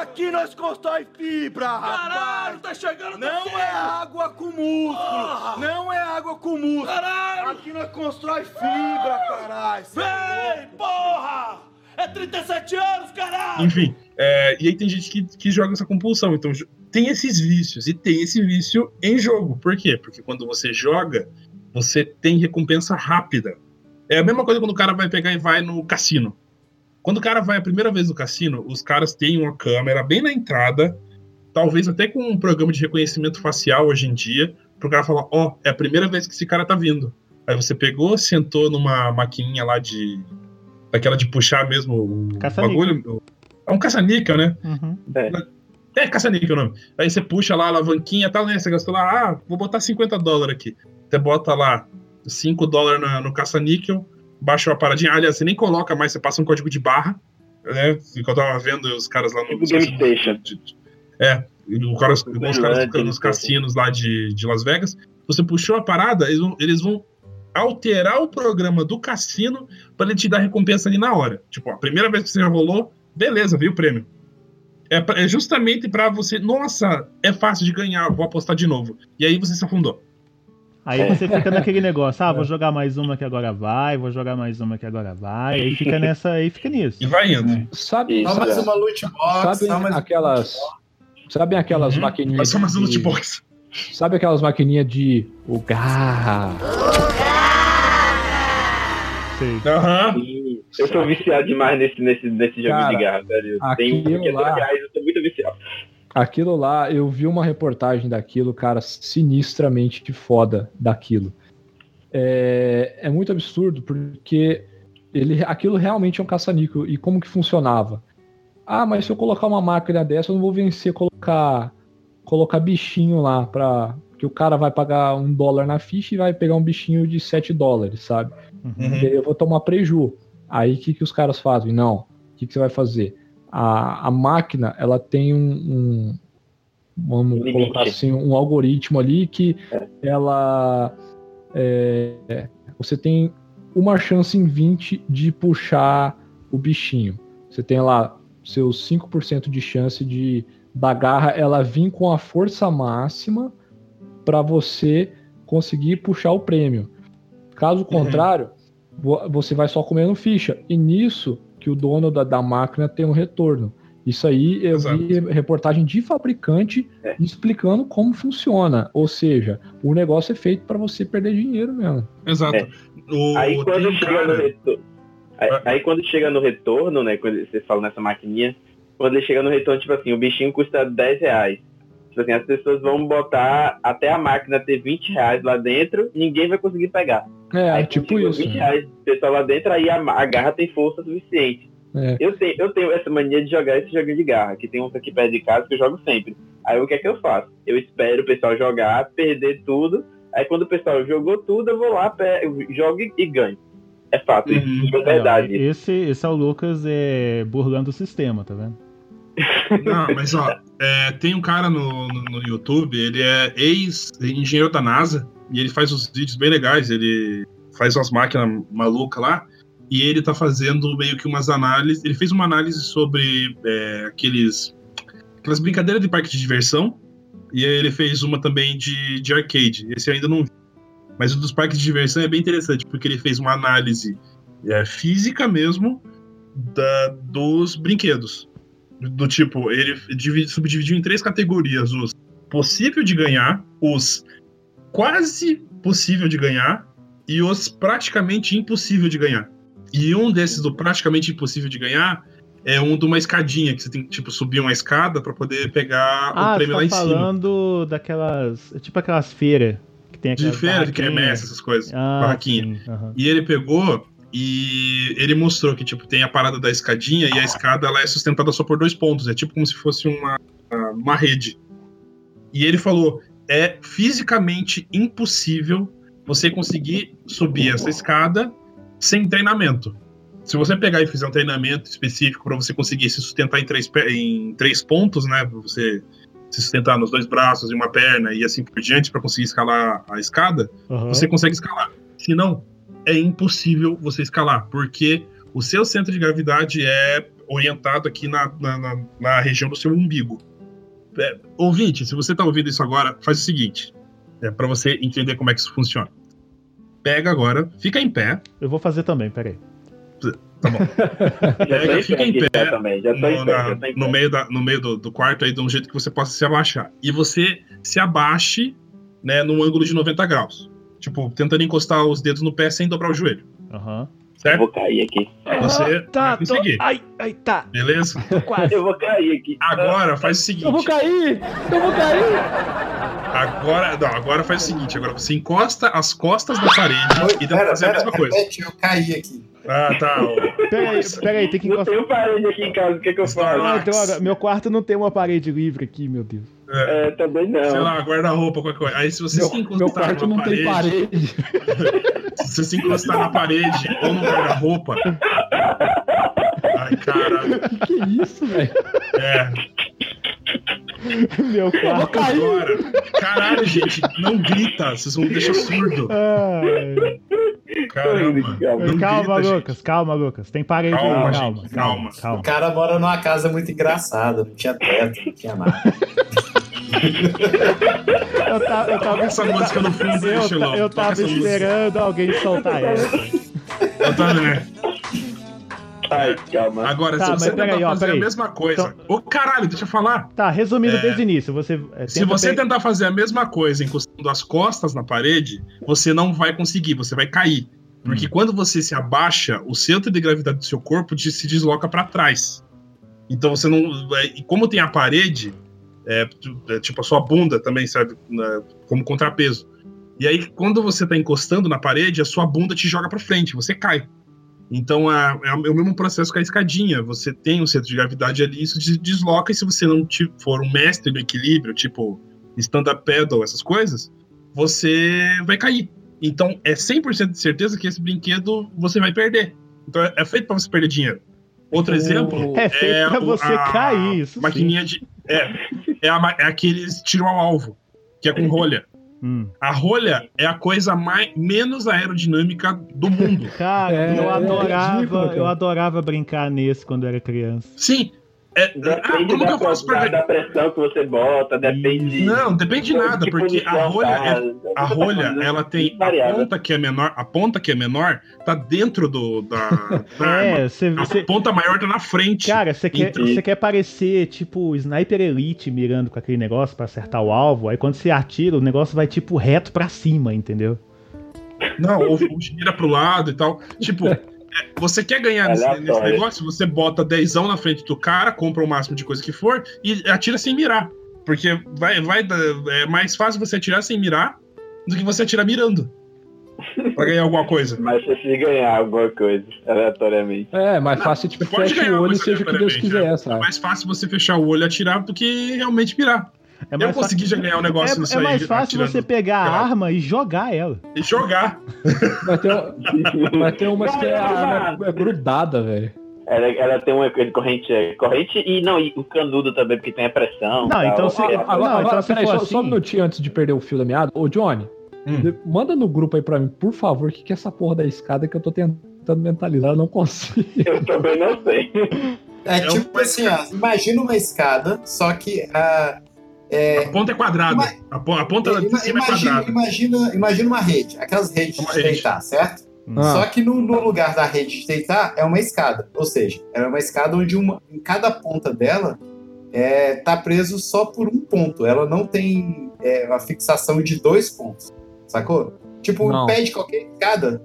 Aqui nós constrói fibra, Caralho, tá chegando Não é água com músculo! Não é água com músculo! Caralho! Aqui nós constrói fibra, caralho! Vem, porra! É 37 anos, caralho! Enfim. é, e aí tem gente que, que joga essa compulsão. Então tem esses vícios. E tem esse vício em jogo. Por quê? Porque quando você joga, você tem recompensa rápida. É a mesma coisa quando o cara vai pegar e vai no cassino. Quando o cara vai a primeira vez no cassino, os caras têm uma câmera bem na entrada, talvez até com um programa de reconhecimento facial hoje em dia, pro cara falar, ó, é a primeira vez que esse cara tá vindo. Aí você pegou, sentou numa maquininha lá de. Daquela de puxar mesmo o bagulho. É um caça-níquel, né? Uhum. É, caça-níquel o nome. Aí você puxa lá a alavanquinha e tal, né? Você gastou lá, ah, vou botar 50 dólares aqui. Você bota lá 5 dólares na- no caça-níquel, baixa a paradinha. Aliás, você nem coloca mais, você passa um código de barra. né? Que eu tava vendo os caras lá no. Tipo Game Station. de- de- É, os caras, os caras nos cassinos lá de, de Las Vegas. Você puxou a parada, eles vão, eles vão alterar o programa do cassino pra ele te dar recompensa ali na hora. Tipo, a primeira vez que você rolou, beleza, veio o prêmio. É, pra- é justamente pra você, nossa, é fácil de ganhar, vou apostar de novo. E aí você se afundou. Aí É. você fica naquele negócio, ah, vou jogar mais uma que agora vai, vou jogar mais uma que agora vai, aí fica nessa, aí fica nisso. E vai indo. Sabe, Só mais sabe, uma loot box, sabe só mais aquelas. Sabem aquelas Uhum. maquininhas. Mas só mais um de- loot box. Sabe aquelas maquininhas de. O garra. Sei. E eu sou viciado demais nesse, nesse, nesse jogo Cara, de garra, velho. Tem lá- reais, eu tô muito viciado. Aquilo lá, eu vi uma reportagem daquilo, cara, sinistramente foda daquilo. É, é muito absurdo porque ele, aquilo realmente é um caça-níquel. E como que funcionava? Ah, mas se eu colocar uma máquina dessa, eu não vou vencer colocar colocar bichinho lá para que o cara vai pagar um dólar na ficha e vai pegar um bichinho de 7 dólares, sabe? Uhum. Aí eu vou tomar preju. Aí o que, que os caras fazem? Não. O que, que você vai fazer? A, a máquina, ela tem um. um- vamos Limite. colocar assim, um algoritmo ali que ela. é, você tem uma chance em 20 de puxar o bichinho. Você tem lá seus 5% de chance de da garra ela vir com a força máxima para você conseguir puxar o prêmio. Caso contrário, vo- você vai só comendo ficha. E nisso que o dono da, da máquina tem um retorno. Isso aí eu vi reportagem de fabricante É. explicando como funciona. Ou seja, o negócio é feito para você perder dinheiro mesmo. Exato. É. O, Aí quando chega no cara- retorno. Aí, aí quando chega no retorno, né? Quando você fala nessa maquininha, quando ele chega no retorno, tipo assim, o bichinho custa 10 reais. Tipo assim, as pessoas vão botar até a máquina ter 20 reais lá dentro, ninguém vai conseguir pegar. É, Aí tipo isso. 20 reais do pessoal lá dentro, aí a, a garra tem força suficiente. É. Eu, tenho, eu tenho essa mania de jogar esse joguinho de garra, que tem uns aqui perto de casa que eu jogo sempre. Aí o que é que eu faço? Eu espero o pessoal jogar, perder tudo. Aí quando o pessoal jogou tudo, eu vou lá, pe- eu jogo e, e ganho. É fato, Uhum. isso é verdade. esse, esse é o Lucas é, burlando o sistema, tá vendo? Não, mas ó, é, tem um cara no, no, no YouTube, ele é ex-engenheiro da NASA e ele faz uns vídeos bem legais. Ele faz umas máquinas malucas lá e ele tá fazendo meio que umas análises. Ele fez uma análise sobre é, aqueles aquelas brincadeiras de parque de diversão e ele fez uma também de, de arcade. Esse eu ainda não vi. Mas o dos parques de diversão é bem interessante porque ele fez uma análise é, física mesmo da, dos brinquedos do tipo, ele subdividiu em três categorias: os possível de ganhar, os quase possível de ganhar e os praticamente impossível de ganhar. E um desses do praticamente impossível de ganhar é um de uma escadinha que você tem que tipo subir uma escada pra poder pegar Ah, o prêmio tá lá em cima. falando daquelas. Tipo aquelas feiras que tem De aquelas feira, de quermesse, essas coisas. Ah, barraquinha. sim, aham. E ele pegou e ele mostrou que tipo tem a parada da escadinha e a escada ela é sustentada só por dois pontos, é tipo como se fosse uma, uma rede. E ele falou: é fisicamente impossível você conseguir subir essa escada sem treinamento. Se você pegar e fizer um treinamento específico para você conseguir se sustentar em três, em três pontos, né? Pra você se sustentar nos dois braços e uma perna e assim por diante para conseguir escalar a escada, Aham. você consegue escalar. Se não, é impossível você escalar, porque o seu centro de gravidade é orientado aqui na, na, na- na região do seu umbigo. É, ouvinte, se você está ouvindo isso agora, faz o seguinte, é, para você entender como é que isso funciona. Pega agora, fica em pé, Eu vou fazer também, peraí. tá bom. Pega, em fica em pé também, já tô no, em pé, na- em no meio, da, no meio do, do quarto aí, de um jeito que você possa se abaixar. E você se abaixe, né, num ângulo de 90 graus. Tipo, tentando encostar os dedos no pé sem dobrar o joelho. Aham. Certo? Vou cair aqui. Você Tá, vai conseguir. Ai, ai, tá. Beleza? Eu vou cair aqui. Agora faz o seguinte. Eu vou cair! Eu vou cair! Agora, não, agora faz o seguinte. Agora você encosta as costas da parede Oi, e tenta pera, fazer a pera, mesma coisa. repete, eu caí aqui. Ah, tá. Peraí, peraí, tem que encostar. tenho parede aqui em casa, o que, que eu faço? Relax. droga, meu quarto não tem uma parede livre aqui, meu Deus. É, também não. Sei lá, guarda-roupa, qualquer coisa. Aí se você Meu, se encostar meu quarto numa não tem parede. se você se encostar na parede ou no guarda-roupa, Ai, caralho. Que isso, velho? É. Meu quarto. Agora. Caralho, gente, não grita, vocês vão me deixar surdo. Ai. Caramba. Não calma, grita, Lucas, calma, Lucas. Tem parede Calma, aí, gente, calma, calma, O calma. cara mora numa casa muito engraçada, não tinha teto, não tinha nada. Eu, ta- eu tava, Essa música no fundo, eu, eu eu tava esperando alguém soltar essa. Eu também. Ai, calma. Agora, Tá, se você tentar peraí, ó, fazer a mesma coisa. Ô, caralho, deixa eu falar. Tá, resumindo É. desde o início, você. é, Se você pe- tentar fazer a mesma coisa encostando as costas na parede, você não vai conseguir, você vai cair. Porque quando você se abaixa, o centro de gravidade do seu corpo se desloca para trás. Então você não. é, E como tem a parede, é, é, tipo a sua bunda também serve né, como contrapeso. E aí, quando você tá encostando na parede, a sua bunda te joga para frente, você cai. Então é, é o mesmo processo com a escadinha. Você tem um centro de gravidade ali, isso se desloca, e se você não for um mestre do equilíbrio, tipo stand-up paddle, essas coisas, você vai cair. Então é 100% de certeza que esse brinquedo você vai perder. Então é, é feito para você perder dinheiro. Outro exemplo É feito pra o- você cair, isso sim. Maquininha de. É, é, a, é aqueles tiro ao alvo, que é com rolha. Hum. A rolha é a coisa mais, menos aerodinâmica do mundo. Cara, É, eu é adorava, ridículo, cara. eu adorava brincar nesse quando eu era criança. Sim. É, ah, Depende como que da, eu faço pra da, pressão que você bota, depende. Não, depende de nada, tipo porque de a rolha, é- a rolha, ela tem a ponta que é menor, a ponta que é menor tá dentro do da, da arma. É, você. A ponta maior tá na frente. Cara, você quer, Então- você quer parecer tipo Sniper Elite mirando com aquele negócio pra acertar o alvo, aí quando você atira, o negócio vai tipo reto pra cima, entendeu? Não, ou, ou gira pro lado e tal. Tipo, você quer ganhar nesse, nesse negócio, você bota dezão na frente do cara, compra o máximo de coisa que for e atira sem mirar. Porque vai, vai, é mais fácil você atirar sem mirar do que você atirar mirando. Pra ganhar alguma coisa. Mas você se ganhar alguma coisa, aleatoriamente. É, mais fácil, tipo, Você pode fecha ganhar o olho e seja o que Deus quiser, É sabe? mais fácil você fechar o olho e atirar do que realmente mirar. É Eu mais, consegui já ganhar um negócio é, nisso é aí. mais fácil atirando você pegar a arma e jogar ela. E jogar. Vai ter, vai ter umas que é, é grudada, velho. Ela, ela tem uma corrente, é, corrente e não, e o canudo também, porque tem a pressão. Não, tal. então se- É, Não, Agora, então peraí, for só, só um assim- minutinho antes de perder o fio da meada. Ô, Johnny, Hum. manda no grupo aí pra mim, por favor, o que, que é essa porra da escada que eu tô tentando mentalizar, eu não consigo. Eu também não sei. É, É tipo um- assim, ó, imagina uma escada, só que a. É, A ponta é quadrada. Ima- A, po- a ponta de ima- cima é imagina, quadrada. imagina, imagina uma rede, aquelas redes Uma de rede. deitar, certo? Ah. Só que no, no lugar da rede de deitar é uma escada. Ou seja, é uma escada onde uma, em cada ponta dela é, tá preso só por um ponto. Ela não tem é, uma fixação de dois pontos. Sacou? Tipo, Não. o pé de qualquer escada.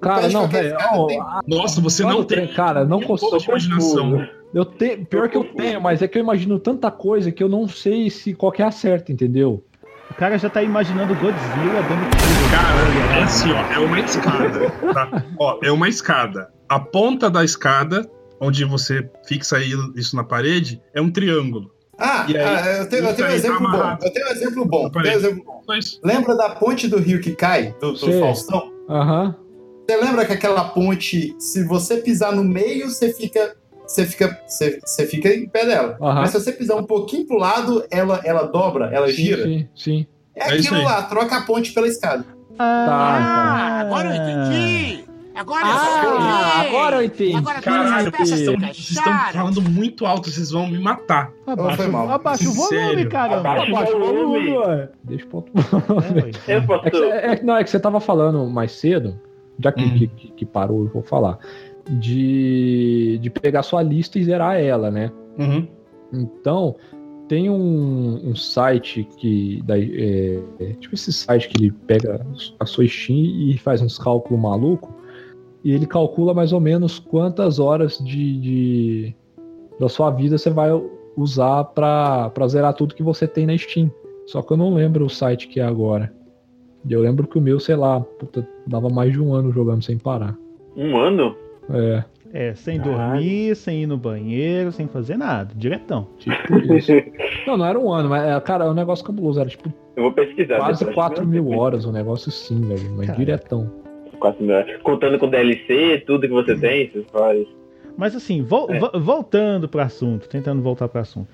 Cara, de não, velho. tem- Nossa, você não tem. trem, cara, não um consigo. de imaginação. Eu tenho, pior que eu tenho, mas é que eu imagino tanta coisa que eu não sei se qual que é a certa, entendeu? O cara já tá imaginando Godzilla dando tiro. Cara, é assim, ó, é uma escada, tá? Ó, é uma escada. A ponta da escada, onde você fixa isso na parede, é um triângulo. Ah, aí, ah, eu tenho, eu tenho um tá exemplo bom. amarrado. Eu tenho um exemplo bom. Tenho um exemplo bom. Lembra da ponte do rio que cai, do, do. Faustão? Aham. Você lembra que aquela ponte, se você pisar no meio, você fica. Você fica, você, você fica em pé dela. Mas se você pisar um pouquinho pro lado, ela, ela dobra, ela Sim, gira. sim, sim. É É aquilo lá, troca a ponte pela escada. Tá, agora eu entendi. Agora eu Ah, saquei. agora eu entendi. Agora Caralho, peças vocês estão, vocês estão falando muito alto, vocês vão me matar. Abaixa, mal. abaixa o volume, caramba. Abaixa Abaixa o volume, volume. ué. Deixa o ponto. É. Eu. É é que- não, é que você tava falando mais cedo, já que, Hum. que, que- que parou, eu vou falar, de, de pegar sua lista e zerar ela, né? Uhum. Então, tem um, um site que. Da, é, é, tipo esse site que ele pega a sua Steam e faz uns cálculos malucos. E ele calcula mais ou menos quantas horas de, de- da sua vida você vai usar pra, pra zerar tudo que você tem na Steam. Só que eu não lembro o site que é agora. E eu lembro que o meu, sei lá, puta, dava mais de um ano jogando sem parar. Um ano? É, É, sem dormir, sem ir no banheiro, sem fazer nada. Diretão. tipo isso. não, não era um ano, mas, é, cara, é um negócio cabuloso. Era tipo Eu vou pesquisar. quase depois. 4 mil horas, um negócio assim, velho. Mas Cara. diretão. 4 mil horas. Contando com DLC, tudo que você tem, você faz. Mas assim, vol- É. vo- voltando pro assunto, tentando voltar pro assunto.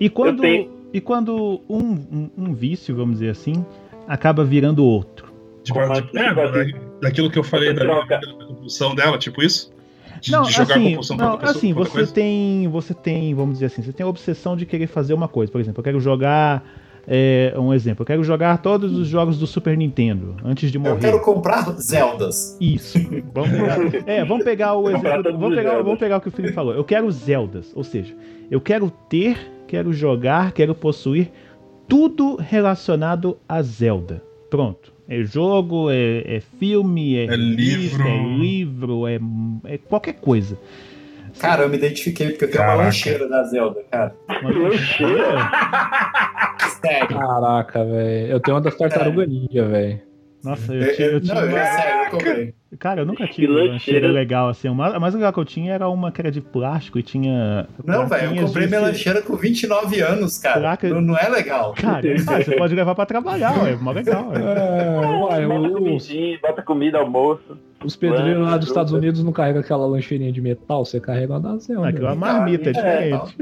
E quando, tenho- e quando um, um, um vício, vamos dizer assim, acaba virando outro. Tipo, tipo, é, tipo assim? da- daquilo que eu falei da, compulsão dela, tipo isso? De, Não, de jogar assim, compulsão pra não, outra pessoa, assim pra você coisa. tem, você tem, vamos dizer assim, você tem a obsessão de querer fazer uma coisa. Por exemplo, eu quero jogar, é, um exemplo, eu quero jogar todos os jogos do Super Nintendo antes de morrer. Eu quero comprar Zeldas. Isso. Vamos pegar, é, vamos pegar o exemplo. Vamos os pegar, vamos pegar o que o Felipe falou. Eu quero Zeldas, ou seja, eu quero ter, quero jogar, quero possuir tudo relacionado a Zelda. Pronto. É jogo, é, é filme, é, É revista, livro. é livro, é, é qualquer coisa. Cara, eu me identifiquei porque eu tenho uma Caraca. lancheira da Zelda, cara. Uma lancheira? Sério. Caraca, velho. Eu tenho uma das tartarugas ninja, velho. Nossa, Eu- eu tinha, eu eu- tinha não, uma- é sério, eu comprei. Cara, eu nunca tive Que uma lancheira lancheira. legal assim. O mais, a mais legal que eu tinha era uma que era de plástico e tinha. Não, velho, eu comprei de minha lancheira com 29 anos, cara. Caraca. Não, não é legal. Cara, ah, você pode levar pra trabalhar, é mó legal. ué. É, uai, Bota comidinha, bota comida, almoço. os pedreiros lá dos Estados. Unidos não carregam aquela lancheirinha de metal, você carrega uma da Zelda. Aquilo é uma velho. marmita, é É, diferente.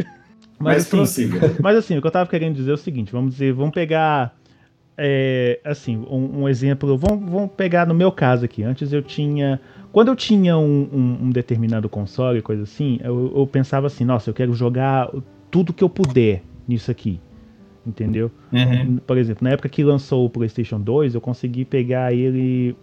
Mas Mas assim, mas assim, o que eu tava querendo dizer é o seguinte, vamos dizer, vamos pegar é, assim, um, um exemplo, vamos, vamos pegar no meu caso aqui. Antes eu tinha. Quando eu tinha um, um- um determinado console, coisa assim, eu, eu pensava assim, nossa, eu quero jogar tudo que eu puder nisso aqui. Entendeu? Uhum. Por exemplo, na época que lançou o PlayStation 2, eu consegui pegar ele,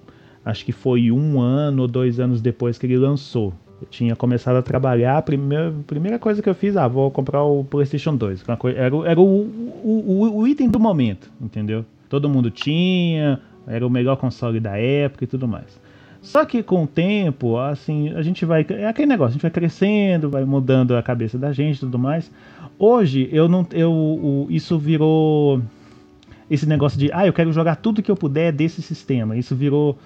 acho que foi um ano ou dois anos depois que ele lançou. Eu tinha começado a trabalhar, a primeira, primeira coisa que eu fiz, ah, vou comprar o PlayStation 2. que uma coi- Era, era o, o, o- o item do momento, entendeu? Todo mundo tinha, era o melhor console da época e tudo mais. Só que com o tempo, assim, a gente vai. É aquele negócio, a gente vai crescendo, vai mudando a cabeça da gente e tudo mais. Hoje, eu não. Eu, o- isso virou. Esse negócio de, ah, eu quero jogar tudo que eu puder desse sistema. Isso virou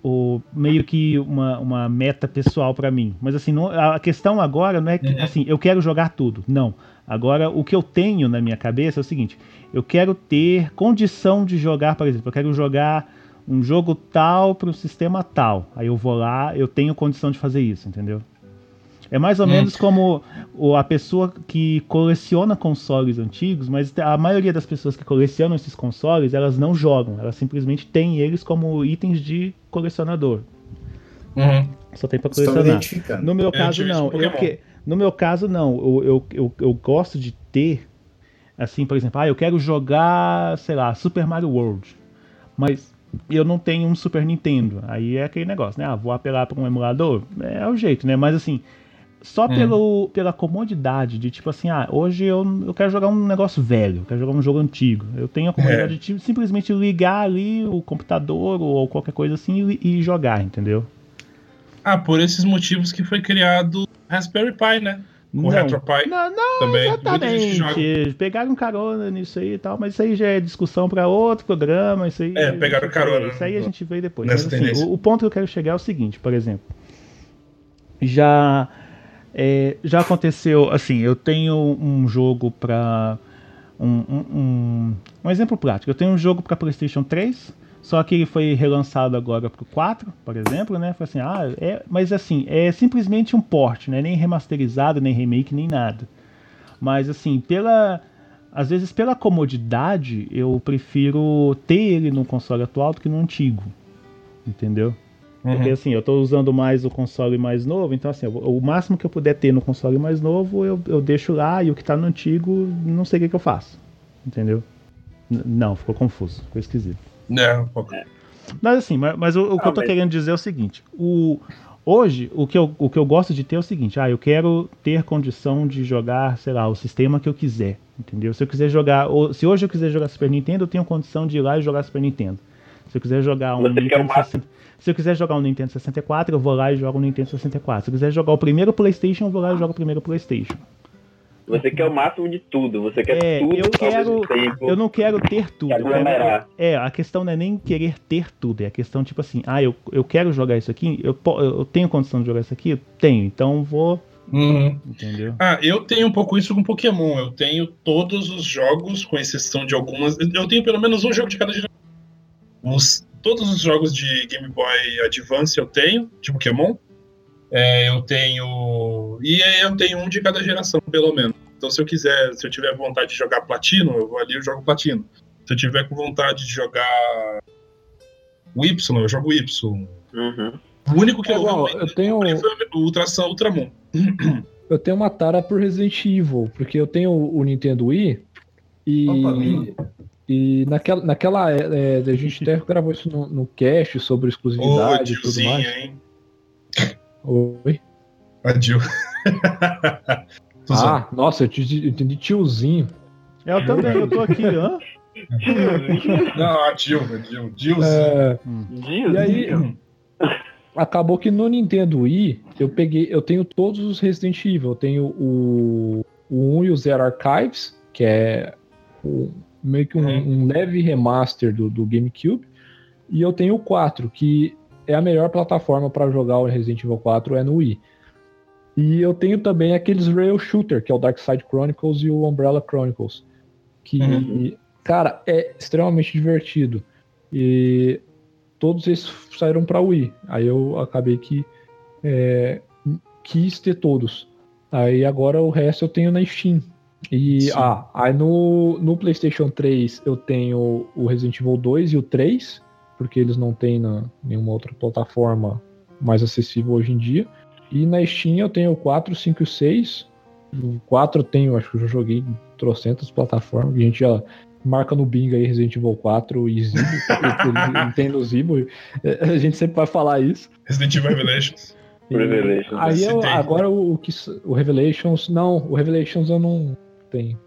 o, meio que uma, uma meta pessoal pra mim. Mas assim, não- a questão agora não é que, assim, eu quero jogar tudo. Não. Agora, o que eu tenho na minha cabeça é o seguinte: eu quero ter condição de jogar, por exemplo, eu quero jogar um jogo tal para o sistema tal. Aí eu vou lá, eu tenho condição de fazer isso, entendeu? É mais ou Hum. menos como o- a pessoa que coleciona consoles antigos, mas a maioria das pessoas que colecionam esses consoles, elas não jogam, elas simplesmente têm eles como itens de colecionador. Uhum. Só tem me colecionar. No meu Eu caso, isso não. Eu que- no meu caso, não. Eu, eu, eu, eu gosto de ter, assim, por exemplo, ah, eu quero jogar, sei lá, Super Mario World. Mas eu não tenho um Super Nintendo. Aí é aquele negócio, né? Ah, vou apelar para um emulador. É o jeito, né? Mas assim, só Hum. pelo, pela comodidade de tipo assim, ah, hoje eu, eu quero jogar um negócio velho, eu quero jogar um jogo antigo. Eu tenho a comodidade É. de simplesmente ligar ali o computador ou qualquer coisa assim e, e jogar, entendeu? Ah, por esses motivos que foi criado Raspberry Pi, né? Com o Não. RetroPie Não, não, também. Exatamente. Pegaram carona nisso aí e tal, mas isso aí já é discussão para outro programa. Isso aí, É, pegaram carona Isso aí a gente vê depois. Mas, assim, o, o ponto que eu quero chegar é o seguinte, por exemplo. Já, é, já aconteceu, assim, eu tenho um jogo para. Um, um, um, um exemplo prático. Eu tenho um jogo para PlayStation 3, só que ele foi relançado agora pro 4, por exemplo, né? Foi assim, ah, é, mas assim, é simplesmente um port, né? Nem remasterizado, nem remake, nem nada. Mas assim, pela às vezes pela comodidade, eu prefiro ter ele no console atual do que no antigo. Entendeu? Porque Uhum. assim, eu tô usando mais o console mais novo, então assim, eu o máximo que eu puder ter no console mais novo, eu, eu deixo lá, e o que tá no antigo, não sei o que, que eu faço. Entendeu? N- não, ficou confuso, ficou esquisito. É, um pouco. Mas assim, mas, mas o, o que Ah, eu tô mas- querendo dizer é o seguinte: o, hoje, o que, eu, o que eu gosto de ter é o seguinte: ah, eu quero ter condição de jogar, sei lá, o sistema que eu quiser. Entendeu? Se eu quiser jogar. ou- se hoje eu quiser jogar Super Nintendo, eu tenho condição de ir lá e jogar Super Nintendo. Se eu quiser jogar um Nintendo máximo? 60, se eu quiser jogar um Nintendo 64, eu vou lá e jogo um Nintendo 64. Se eu quiser jogar o primeiro PlayStation, eu vou lá e jogo o primeiro PlayStation. Você quer o máximo de tudo. Você quer É, tudo eu quero- tempo. Eu não quero ter tudo. quero- é, a questão não é nem querer ter tudo. É a questão, tipo assim, ah, eu, eu quero jogar isso aqui, eu, eu tenho condição de jogar isso aqui? Tenho, então vou. Uhum. Entendeu? Ah, eu tenho um pouco isso com Pokémon. Eu tenho todos os jogos, com exceção de algumas. Eu tenho pelo menos um jogo de cada geração. Os, todos os jogos de Game Boy Advance eu tenho, de Pokémon. É, eu tenho. E aí eu tenho um de cada geração, pelo menos. Então, se eu quiser, se eu tiver vontade de jogar platino, eu vou ali e jogo platino. Se eu tiver com vontade de jogar o Y, eu jogo o Y. Uhum. O único que É eu, eu tenho- foi o Ultração Ultramon. Eu tenho uma tara por Resident Evil, porque eu tenho o Nintendo Wii e. Opa. E naquela, naquela é, é, a gente até gravou isso no, no cast sobre Ô, exclusividade e tudo mais. hein? Oi? A Jill. Tô zoando. Ah, nossa, eu te- eu entendi tiozinho. Eu também, eu tô aqui, hã? Não, a Jill. Jillzinho. É, Diz, e aí, acabou que no Nintendo Wii eu peguei, eu tenho todos os Resident Evil. Eu tenho o, o 1 e o 0 Archives, que é o- meio que um, um leve remaster do, do GameCube. E eu tenho o 4, que é a melhor plataforma para jogar o Resident Evil 4 é no Wii. E eu tenho também aqueles rail shooter, que é o Dark Side Chronicles e o Umbrella Chronicles. Que, cara, é extremamente divertido. E todos esses saíram para Wii. Aí eu acabei que é, quis ter todos. Aí agora o resto eu tenho na Steam. E Sim. ah, aí no, no PlayStation 3 eu tenho o Resident Evil 2 e o 3, porque eles não têm na nenhuma outra plataforma mais acessível hoje em dia. E na Steam eu tenho o 4, 5 e o 6. O 4 eu tenho, acho que eu já joguei em trocentas plataformas. A gente já marca no Bing aí Resident Evil 4 e Zibo. no Zibo. É, A gente sempre vai falar isso. Resident Evil Revelations. E Revelations, Aí eu, agora o, o que o Revelations, não, o Revelations eu não tenho.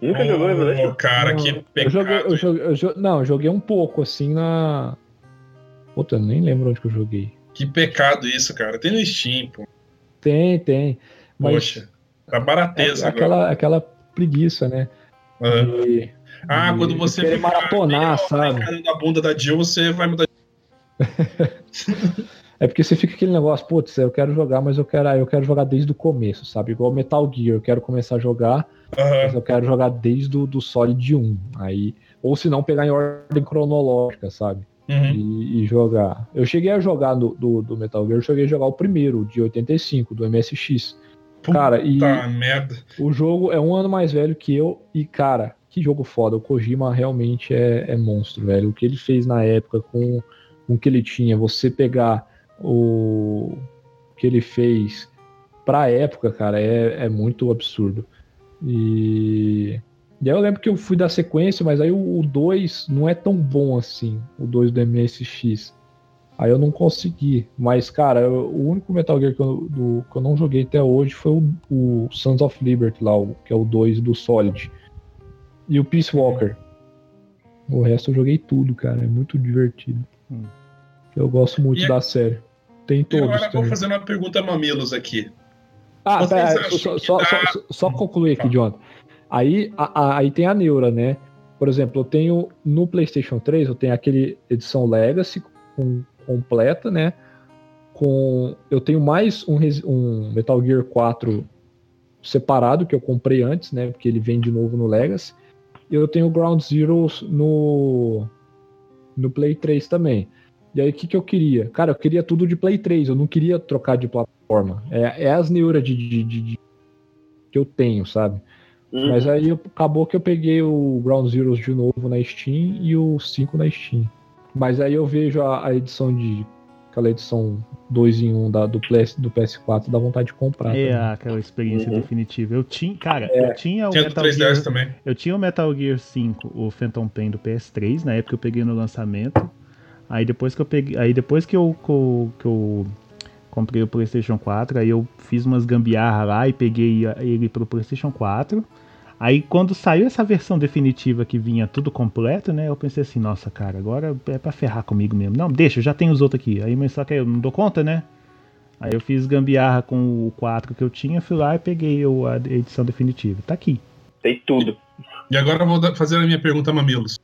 Nunca jogou Ô, Revelation? cara, Não, que eu pecado. joguei, eu joguei, eu jo- não, eu joguei um pouco assim na Puta, eu nem lembro onde que eu joguei. Que pecado isso, cara. Tem no Steam, pô. Tem, tem. Mas Poxa, tá barateza é agora. aquela, aquela preguiça, né? Aham. De- Ah, de- quando você maratonar, sabe? Da bunda da Jill, você vai mudar. É porque você fica aquele negócio, putz, eu quero jogar, mas eu quero, eu quero jogar desde o começo, sabe? Igual Metal Gear, eu quero começar a jogar, mas eu quero jogar desde o do Solid 1. Aí, ou se não, pegar em ordem cronológica, sabe? Uhum. E, e jogar. Eu cheguei a jogar do, do, do Metal Gear, eu cheguei a jogar o primeiro, de 85, do MSX. Cara, e Puta merda. o jogo é um ano mais velho que eu, e cara, que jogo foda. O Kojima realmente é, é monstro, velho. O que ele fez na época com, com o que ele tinha, você pegar o que ele fez pra época, cara, é, é muito absurdo. E, e aí eu lembro que eu fui dar sequência, mas aí o 2 não é tão bom assim, o 2 do MSX. Aí eu não consegui. Mas, cara, eu- o único Metal Gear que eu, do- que eu não joguei até hoje foi o, o Sons of Liberty lá, o- que é o 2 do Solid. E o Peace Walker. O resto eu joguei tudo, cara. É muito divertido. Hum. Eu gosto muito E- da série. Tem E todos. agora vou também. fazer uma pergunta mamilos aqui. Ah, pera, só, que só, dá- só, só- só concluir aqui, Jonathan. Aí, a- a- aí tem a Neura, né? Por exemplo, eu tenho no PlayStation 3, eu tenho aquele edição Legacy com, completa, né? Com, eu tenho mais um, um Metal Gear 4 separado que eu comprei antes, né? Porque ele vem de novo no Legacy. E eu tenho Ground Zeroes no, no Play 3 também. E aí, o que, que eu queria? Cara, eu queria tudo de Play 3, eu não queria trocar de plataforma. É, é as neuras de, de- de- de- que eu tenho, sabe? Uhum. Mas aí acabou que eu peguei o Ground Zeroes de novo na Steam e o 5 na Steam. Mas aí eu vejo a, a edição de. aquela edição 2 em 1 da, do, PS, do PS4, dá vontade de comprar. É também. aquela experiência Uhum. definitiva. Eu tinha, cara, É. eu tinha o Tinha do Metal 3DS Gear, também. eu tinha o Metal Gear 5, o Phantom Pain do PS3, na época eu peguei no lançamento. Aí depois que eu peguei, aí depois que eu que eu, que eu comprei o PlayStation 4, aí eu fiz umas gambiarra lá e peguei ele pro PlayStation 4. Aí quando saiu essa versão definitiva que vinha tudo completo, né? Eu pensei assim, nossa, cara, agora é pra ferrar comigo mesmo. Não, deixa, eu já tenho os outros aqui. Aí, mas só que eu não dou conta, né? Aí eu fiz gambiarra com o 4 que eu tinha, fui lá e peguei o- a edição definitiva. Tá aqui. Tem tudo. E agora eu vou fazer a minha pergunta mamilos.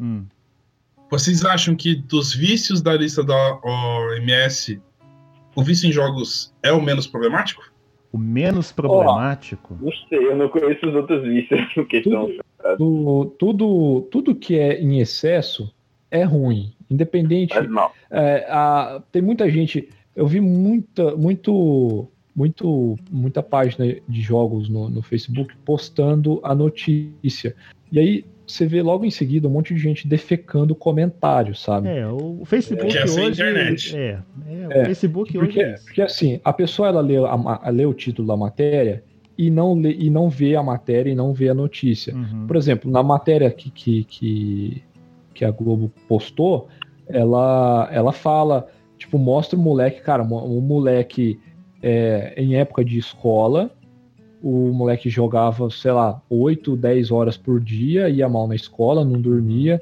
Hum. Vocês acham que dos vícios da lista da OMS, o vício em jogos é o menos problemático? O menos problemático. Não sei, eu não conheço os outros vícios que são. Tu- tudo, tudo que é em excesso é ruim. Independente. Faz mal. É, a- tem muita gente. eu vi muita, muito, muito, muita página de jogos no, no Facebook postando a notícia. E aí você vê logo em seguida um monte de gente defecando comentários, sabe? É, o Facebook é hoje. internet. É, é, o É, Facebook Porque, hoje é isso. porque assim, a pessoa ela lê, a lê o título da matéria e não, lê, e não vê a matéria e não vê a notícia. Uhum. Por exemplo, na matéria que, que, que, que a Globo postou, ela, ela fala, tipo, mostra o moleque, cara, um moleque é, em época de escola, o moleque jogava, sei lá, 8, 10 horas por dia, ia mal na escola, não dormia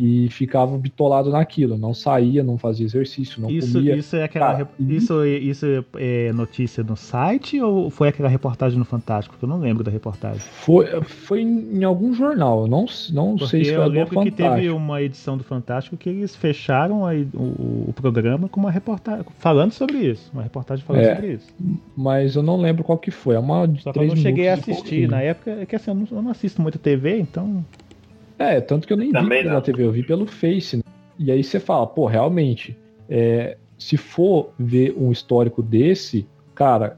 e ficava bitolado naquilo, não saía, não fazia exercício, não Isso, comia. isso é aquela. Cara, isso, isso é notícia no site ou foi aquela reportagem no Fantástico? Porque eu não lembro da reportagem. Foi, foi em algum jornal, eu não, não Porque sei se eu foi do lembro que teve uma edição do Fantástico que eles fecharam a- o, o programa com uma reportagem falando sobre isso. Uma reportagem falando É, sobre isso. Mas eu não lembro qual que foi. É uma de Só que eu não cheguei a assistir. Na época, é que assim, eu não, eu não assisto muito TV, então. É, tanto que eu nem Também vi pela não. TV, eu vi pelo Face. né? E aí você fala, pô, realmente, é, se for ver um histórico desse, cara,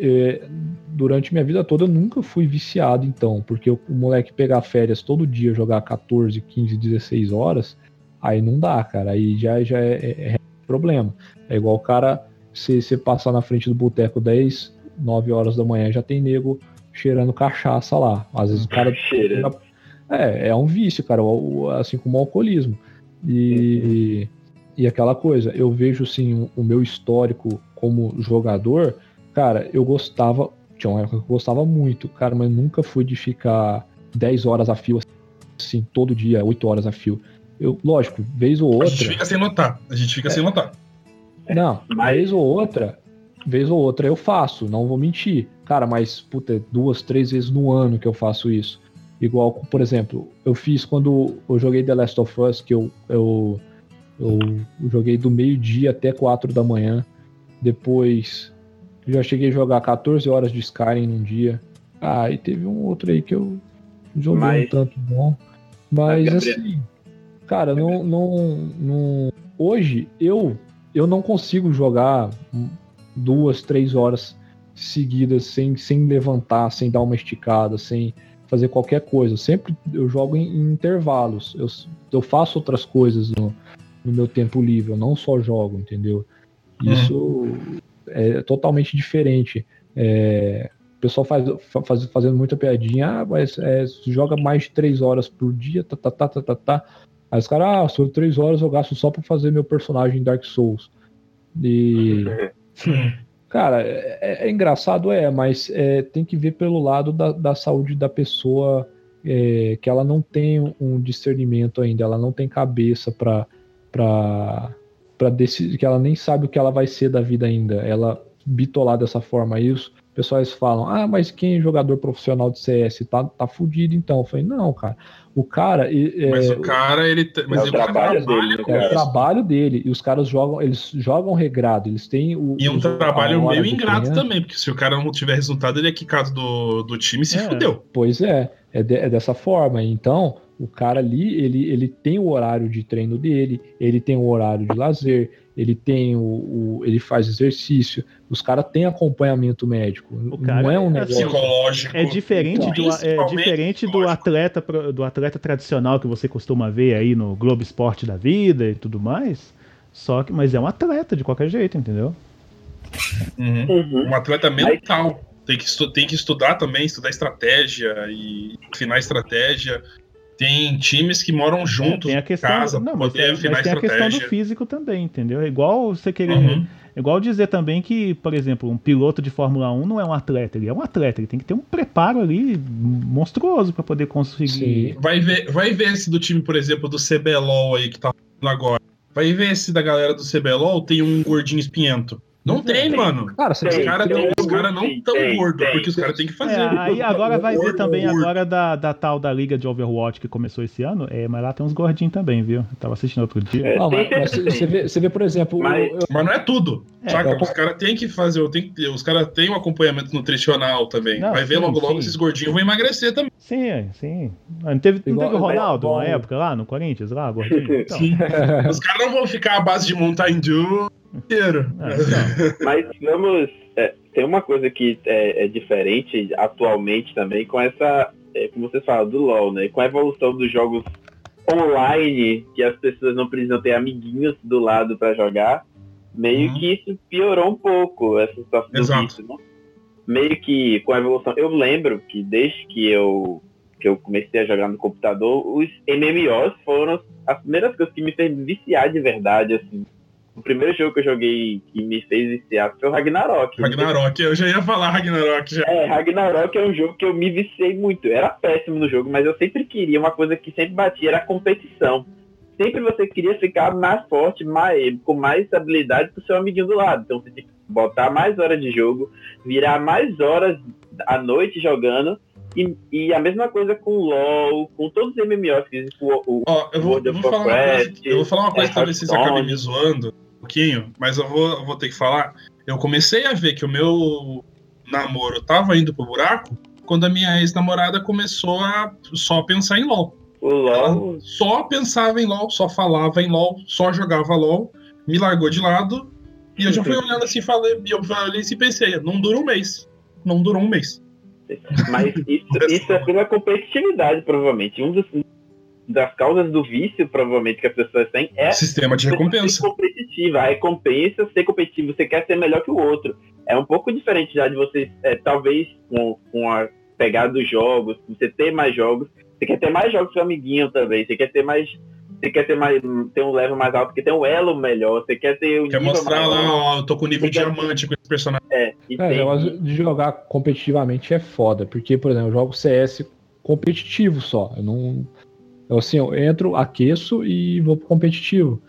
é, durante minha vida toda eu nunca fui viciado, então, porque o, o moleque pegar férias todo dia, jogar 14, 15, 16 horas, aí não dá, cara, aí já, já é, é- é problema. É igual o cara, se você passar na frente do boteco 10, 9 horas da manhã, já tem nego cheirando cachaça lá. Às vezes o cara. É, é um vício, cara, assim como o alcoolismo. E, e aquela coisa, eu vejo assim o meu histórico como jogador, cara, eu gostava, tinha uma época que eu gostava muito, cara, mas nunca fui de ficar 10 horas a fio, assim, todo dia, 8 horas a fio. Eu, lógico, vez ou A outra. gente fica sem notar. A gente fica sem notar. Não, Mas- vez ou outra, vez ou outra eu faço, não vou mentir. Cara, mas, puta, é duas, três vezes no ano que eu faço isso. Igual, por exemplo, eu fiz quando eu joguei The Last of Us, que eu, eu, eu joguei do meio-dia até 4 da manhã. Depois, eu já cheguei a jogar 14 horas de Skyrim num dia. Ah, e teve um outro aí que eu joguei Mas- um tanto bom. Mas, assim, cara, não, não, não... Hoje, eu, eu não consigo jogar duas, três horas seguidas sem, sem levantar, sem dar uma esticada, sem fazer qualquer coisa. Sempre eu jogo em, em intervalos. Eu, eu faço outras coisas no, no meu tempo livre, eu não só jogo, entendeu? Isso é totalmente diferente. É, o pessoal faz, faz, fazendo muita piadinha, ah, mas é, joga mais de três horas por dia, tá, tá, tá, tá, tá, tá. Aí os caras, ah, sobre três horas eu gasto só pra fazer meu personagem em Dark Souls. E. Cara, é, é engraçado, é, mas é, tem que ver pelo lado da, da saúde da pessoa, é, que ela não tem um discernimento ainda, ela não tem cabeça pra, pra decidir, que ela nem sabe o que ela vai ser da vida ainda. Ela bitolar dessa forma. Aí os pessoais falam, ah, mas quem é jogador profissional de CS tá, tá fudido então. Eu falei, não, cara. O cara. é- Mas o cara, ele. Mas É o trabalho trabalha dele, com é o trabalho dele. E os caras jogam, eles jogam regrado, eles têm o. E um trabalho meio ingrato treino. também, porque se o cara não tiver resultado, ele é quicado do, do time e se É. fudeu. Pois é, é, de- é dessa forma. Então, o cara ali, ele, ele tem o horário de treino dele, ele tem o horário de lazer, ele tem o, o- ele faz exercício. Os caras têm acompanhamento médico. cara não é um é negócio. Psicológico. É diferente, Então, do, é diferente do atleta do atleta tradicional que você costuma ver aí no Globo Esporte da vida e tudo mais. Só que, mas é um atleta de qualquer jeito, entendeu? Uhum. Uhum. Um atleta mental. Tem que, tem que estudar também, estudar estratégia e afinar estratégia. Tem times que moram juntos tem a questão, casa não, mas, afinar mas tem a questão do físico também, entendeu? É igual você querer, Uhum. é igual dizer também que, por exemplo, um piloto de Fórmula 1 não é um atleta, ele é um atleta, ele tem que ter um preparo ali monstruoso para poder conseguir. Sim. Vai ver, vai ver esse do time, por exemplo, do CBLOL aí que tá falando agora. Vai ver esse da galera do CBLOL, tem um gordinho espinhento. Não tem, mano. Cara, você Os tem, caras tem- os cara não Tem, tão tem, gordos, tem. porque os caras têm que fazer. É, aí agora vai ver também gordo. agora da, da tal da liga de Overwatch que começou esse ano, é, mas lá tem uns gordinhos também, viu? Eu tava assistindo outro dia. É, Não, mas, tem mas você, vê, você vê, por exemplo, Mas- eu- Mas não é tudo. É, saca? é, os caras têm que fazer, tem que ter, os caras têm um acompanhamento nutricional também. Não, Vai ver sim, logo logo sim. esses gordinhos vão emagrecer também. Sim, é, sim. Ah, Não teve, não Igual- teve o Ronaldo na época lá no Corinthians, lá, gordinho? Então, Sim. Os caras não vão ficar à base de Mountain Dew inteiro. Ah, então. Mas vamos. é, tem uma coisa que é, é diferente atualmente também com essa. É, como vocês falam, do LoL, né? Com a evolução dos jogos online, que as pessoas não precisam ter amiguinhos do lado pra jogar, meio Uhum. que isso piorou um pouco essa situação do Exato. vício, né? Meio que com a evolução. Eu lembro que desde que eu, que eu comecei a jogar no computador, os MMOs foram as primeiras coisas que me fez viciar de verdade, assim. O primeiro jogo que eu joguei que me fez viciar foi o Ragnarok. Ragnarok, eu já ia falar Ragnarok já. É, Ragnarok é um jogo que eu me viciei muito. Eu era péssimo no jogo, mas eu sempre queria uma coisa que sempre batia, era a competição. Sempre você queria ficar mais forte, mais, com mais habilidade que o seu amiguinho do lado. Então você tinha que botar mais horas de jogo, virar mais horas à noite jogando. E, e a mesma coisa com o LoL, com todos os MMOs que existem. O, eu vou, World eu of vou falar uma coisa, Warcraft, eu vou falar uma coisa é, que talvez vocês acabem me zoando pouquinho, mas eu vou, eu vou ter que falar. Eu comecei a ver que o meu namoro tava indo pro buraco quando a minha ex-namorada começou a só pensar em LOL. o LoL. Só pensava em LOL, só falava em LOL, só jogava LOL, me largou de lado, e eu já fui olhando assim, falei, e eu olhei assim e pensei, não dura um mês. Não durou um mês. Mas isso, isso é pela competitividade, provavelmente. Um dos, das causas do vício, provavelmente, que as pessoas têm é Sistema de ser recompensa. competitiva. A recompensa ser competitivo, você quer ser melhor que o outro. É um pouco diferente já de você, é, talvez, com, com a pegada dos jogos, você ter mais jogos. Você quer ter mais jogos que o amiguinho também. Você quer ter mais. Você quer ter mais. ter um level mais alto, porque tem um elo melhor. Você quer ter um Quer nível mostrar lá, ó, eu tô com nível Você quer- diamante com esse personagem. É, e É, tem- negócio de jogar competitivamente é foda, porque, por exemplo, eu jogo CS competitivo só. Eu não. Eu, assim, eu entro, aqueço e vou pro competitivo.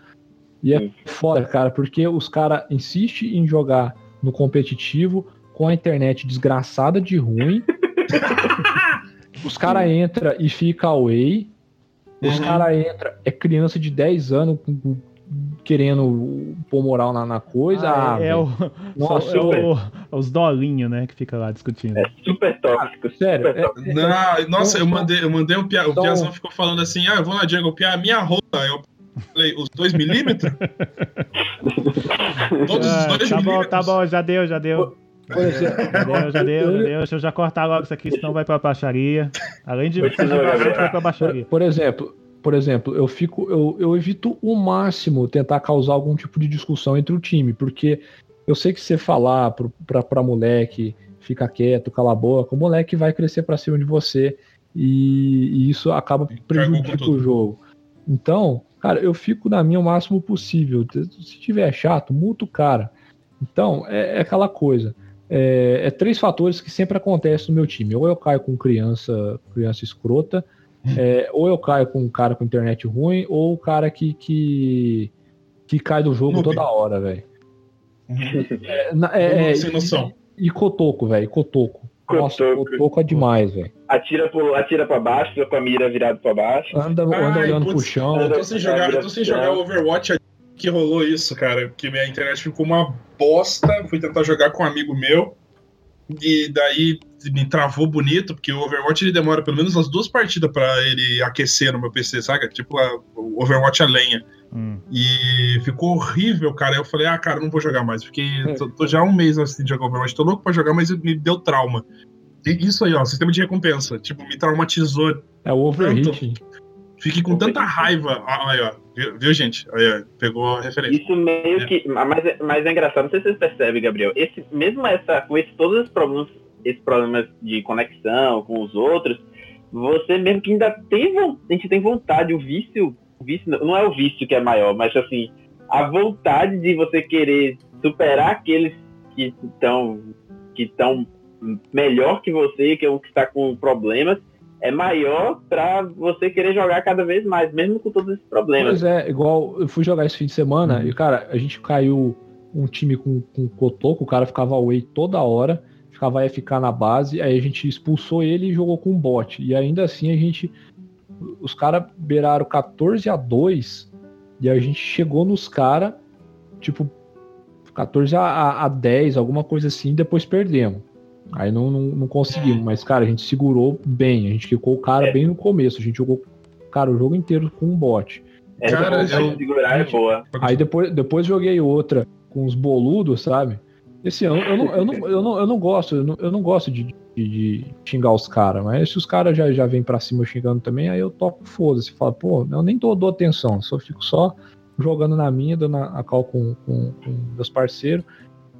E é foda, cara, porque os caras insistem em jogar no competitivo com a internet desgraçada de ruim. os caras entram e fica away. Os Uhum. caras entram, é criança de 10 anos com- querendo pôr moral na, na coisa. Ah, Ah, é, é o, Nossa, só- é o- os dolinhos, né, que fica lá discutindo. é super tóxico. Sério, super é- tóxico. Não, nossa, eu Então, mandei, eu mandei o Pia, o então- Piazão ficou falando assim, ah, eu vou na jungle, Pia, minha rola. Eu falei, os 2 milímetros? Todos os Ah, 2 tá bom, milímetros? tá bom, já deu, já deu. Já deu, já deu, já deu. Deixa eu já cortar logo isso aqui, senão vai pra baixaria. Além de vai pra baixaria. por exemplo, por exemplo, eu fico, eu, eu evito o máximo tentar causar algum tipo de discussão entre o time, porque eu sei que você falar pro, pra, pra moleque, fica quieto, cala a boca, o moleque vai crescer pra cima de você e, e isso acaba prejudicando o jogo. Então, cara, eu fico na minha o máximo possível. Se tiver chato, multa o cara. Então, é, é aquela coisa. É, é três fatores que sempre acontecem no meu time. Ou eu caio com criança, criança escrota, é, ou eu caio com um cara com internet ruim, ou o cara que, que, que cai do jogo toda hora, velho. É, na- é, é, Sem noção. E, e cotoco, velho, cotoco. Nossa, Cotoco. cotoco é demais, velho. Atira, pro, atira pra baixo, fica com a mira virada pra baixo. Anda, anda Ai, olhando pro putz, chão. Eu tô sem jogar, eu tô sem jogar Overwatch que rolou isso, cara. Porque minha internet ficou uma bosta. Fui tentar jogar com um amigo meu. E daí me travou bonito, porque o Overwatch ele demora pelo menos umas duas partidas pra ele aquecer no meu PC, saca? Tipo a- o Overwatch a lenha. Hum. E ficou horrível, cara. Eu falei, ah, cara, não vou jogar mais. Porque tô, tô já há um mês assim de jogar Overwatch. Tô louco pra jogar, mas me deu trauma. E isso aí, ó, sistema de recompensa. Tipo, me traumatizou. É o overheating. Fiquei com tanta raiva. Ah, Aí, ó. Viu, viu, gente? Aí, ó. Pegou a referência. Isso meio É. que. Mas, é- mas é engraçado, não sei se vocês percebem, Gabriel. Esse, mesmo essa, com esse, todos os problemas, esses problemas de conexão com os outros, você mesmo que ainda tem vontade, a gente tem vontade, o vício, o vício não é o vício que é maior, mas assim, a vontade de você querer superar aqueles que estão que estão melhor que você, que é o que está com problemas, é maior pra você querer jogar cada vez mais, mesmo com todos esses problemas. Pois é, igual eu fui jogar esse fim de semana e, cara, a gente caiu um time com, com cotoco, o cara ficava away toda hora, ficava FK na base, aí a gente expulsou ele e jogou com um bot. E ainda assim a gente. Os caras beiraram 14 a 2 e a gente chegou nos caras, tipo, 14 a, a, a 10, alguma coisa assim, e depois perdemos. Aí não, não, não conseguimos, mas, cara, a gente segurou bem, a gente ficou o cara É. bem no começo, a gente jogou, cara, o jogo inteiro com um bot. Essa Cara, eu- segurar é boa. Aí depois, depois joguei outra com os boludos, sabe? Esse ano eu não, eu não, eu não, eu não gosto, eu não, eu não gosto de, de, de xingar os caras, mas se os caras já, já vêm pra cima xingando também, aí eu toco foda-se. Falo, pô, eu nem dou, dou atenção, só fico só jogando na minha, dando a, cal com, com, com meus parceiros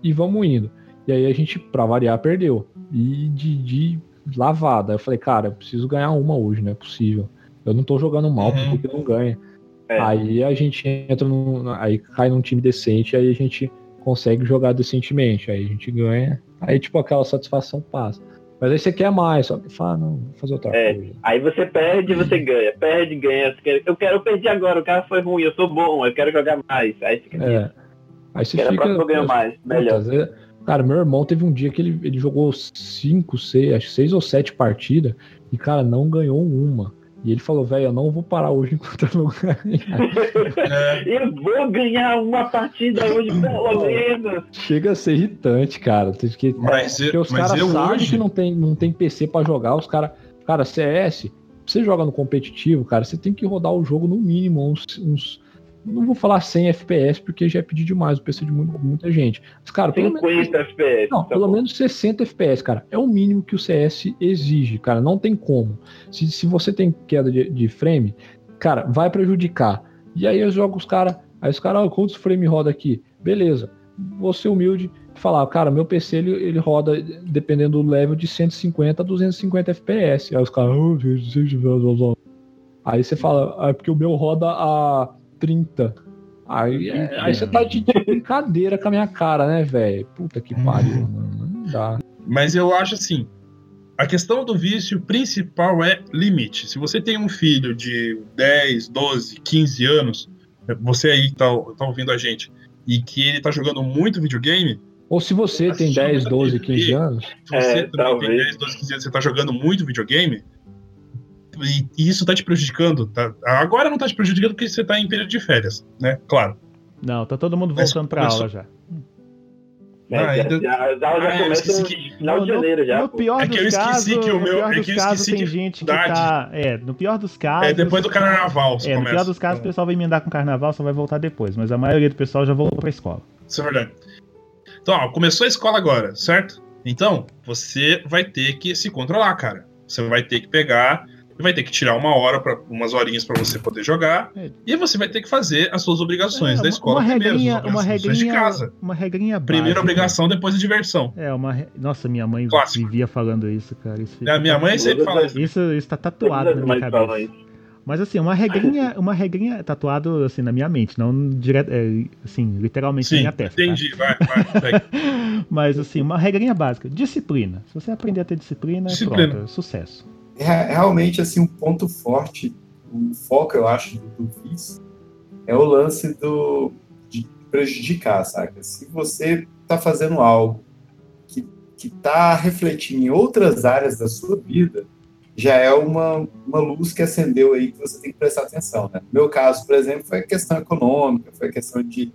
e vamos indo. E aí a gente, pra variar, perdeu. E de, de lavada. Eu falei, cara, eu preciso ganhar uma hoje, não é possível. Eu não tô jogando mal Uhum. porque não ganha. É. Aí a gente entra no. Aí cai num time decente, aí a gente consegue jogar decentemente. Aí a gente ganha. Aí, tipo, aquela satisfação passa. Mas aí você quer mais, só que fala, não, vou fazer outra É, coisa. aí você perde e você ganha. Perde, ganha. Quer- Eu quero, eu perdi agora, o cara foi ruim, eu sou bom, eu quero jogar mais. Aí fica É. Aí você fica. eu ganho mais, melhor. Vezes- Cara, meu irmão teve um dia que ele, ele jogou cinco, seis, acho seis ou sete partidas e, cara, não ganhou uma. E ele falou, velho, eu não vou parar hoje enquanto eu não ganhar. É, Eu vou ganhar uma partida hoje, pelo menos. Chega a ser irritante, cara. Tem que, Mas porque os caras sabem hoje- que não tem, não tem PC pra jogar. Os caras. Cara, CS, você joga no competitivo, cara, você tem que rodar o jogo no mínimo uns. uns- não vou falar 100 FPS, porque já é pedir demais o PC de mu- muita gente. Mas, cara, pelo menos. 50 FPS. Não, tá pelo bom. menos 60 FPS, cara. É o mínimo que o CS exige, cara. Não tem como. Se, se você tem queda de, de frame, cara, vai prejudicar. E aí eu jogo os caras. Aí os caras, ah, quantos frame roda aqui? Beleza. Vou ser humilde e falar, cara, meu PC ele, ele roda, dependendo do level, de 150 a 250 FPS. Aí os caras, "Ah, gente, Aí você fala, ah, é porque o meu roda a 30. Aí, é- aí você tá de de brincadeira com a minha cara, né, velho? Puta que pariu, mano. Não dá. Mas eu acho assim, a questão do vício principal é limite. Se você tem um filho de 10, 12, 15 anos, você aí que tá, tá ouvindo a gente, e que ele tá jogando muito videogame, Ou se você tem 10, 12, 15 anos, se você É, também talvez. tem 10, 12, 15 anos, você tá jogando muito videogame, e, e isso tá te prejudicando, tá? Agora não tá te prejudicando porque você tá em período de férias, né? Claro. Não, tá todo mundo voltando pra começou- aula já. É, Ah, já, ainda- já, as aulas Ah, já começam no final de janeiro já. No pior É que eu dos esqueci casos, que o meu- no pior é que eu casos esqueci tem que gente que tá. É, no pior dos casos. É depois do carnaval, É, no pior dos casos, o pessoal vai emendar com carnaval, só vai voltar depois. Mas a maioria do pessoal já voltou pra escola. Isso é verdade. Então, ó, começou a escola agora, certo? Então, você vai ter que se controlar, cara. Você vai ter que pegar, vai ter que tirar uma hora, pra, umas horinhas pra você poder jogar. É. E você vai ter que fazer as suas obrigações É, da escola uma primeiro, regrinha, as uma regrinha, de casa. uma regrinha Primeira básica. obrigação, depois a diversão. É, uma. re- Nossa, minha mãe Clássico. vivia falando isso, cara. Isso, A minha mãe sempre fala isso. isso, isso tá tatuado na minha cabeça. Mas assim, uma regrinha, uma regrinha tatuado assim na minha mente, não direto, é, assim, literalmente na Sim, minha testa. tá? entendi. Vai, vai, segue. Mas assim, uma regrinha básica, disciplina. Se você aprender a ter disciplina, Disciplina. pronto, é sucesso. É, realmente, assim, um ponto forte, o foco, eu acho, do, vício é o lance do, de prejudicar, saca? Se você tá fazendo algo que, que tá refletindo em outras áreas da sua vida, já é uma, uma luz que acendeu aí que você tem que prestar atenção, né? No meu caso, por exemplo, foi a questão econômica, foi a questão de,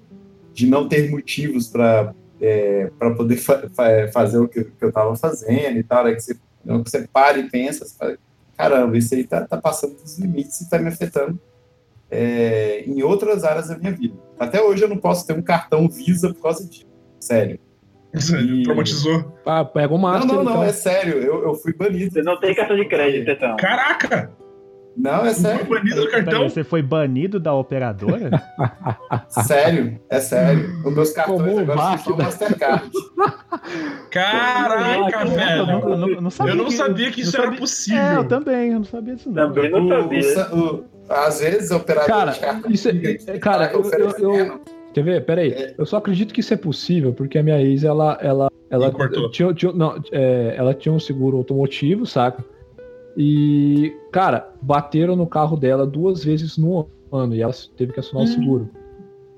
de não ter motivos para é, para poder fa- fa- fazer o que, que eu estava fazendo e tal, né? que você, não, que você para e pensa, você fala, caramba, isso aí tá, tá passando dos limites e tá me afetando é, em outras áreas da minha vida. Até hoje eu não posso ter um cartão Visa por causa disso, sério. E- Traumatizou. ah, pega o Não, Master. não, não, então. é sério, eu, eu fui banido. Você não tem cartão de crédito, então. Caraca! Não, é Foi sério. banido do cartão. você foi banido da operadora? Sério, é sério. Os meus cartões Tomou o agora são da- Mastercard. Caraca, eu, velho. não, eu não- eu não sabia Eu não sabia que não isso era sabia- possível. É, eu também, eu não sabia disso não. Também não O- sabia. o o- às vezes, a operadora Cara, de cartão isso é- é, cara, eu- eu- oferecendo. Quer ver? Peraí. É. Eu só acredito que isso é possível porque a minha ex, ela. ela, ela cortou. tinha, tinha- não, é, ela tinha um seguro automotivo, saca? E, cara, bateram no carro dela duas vezes no ano e ela teve que assinar o seguro.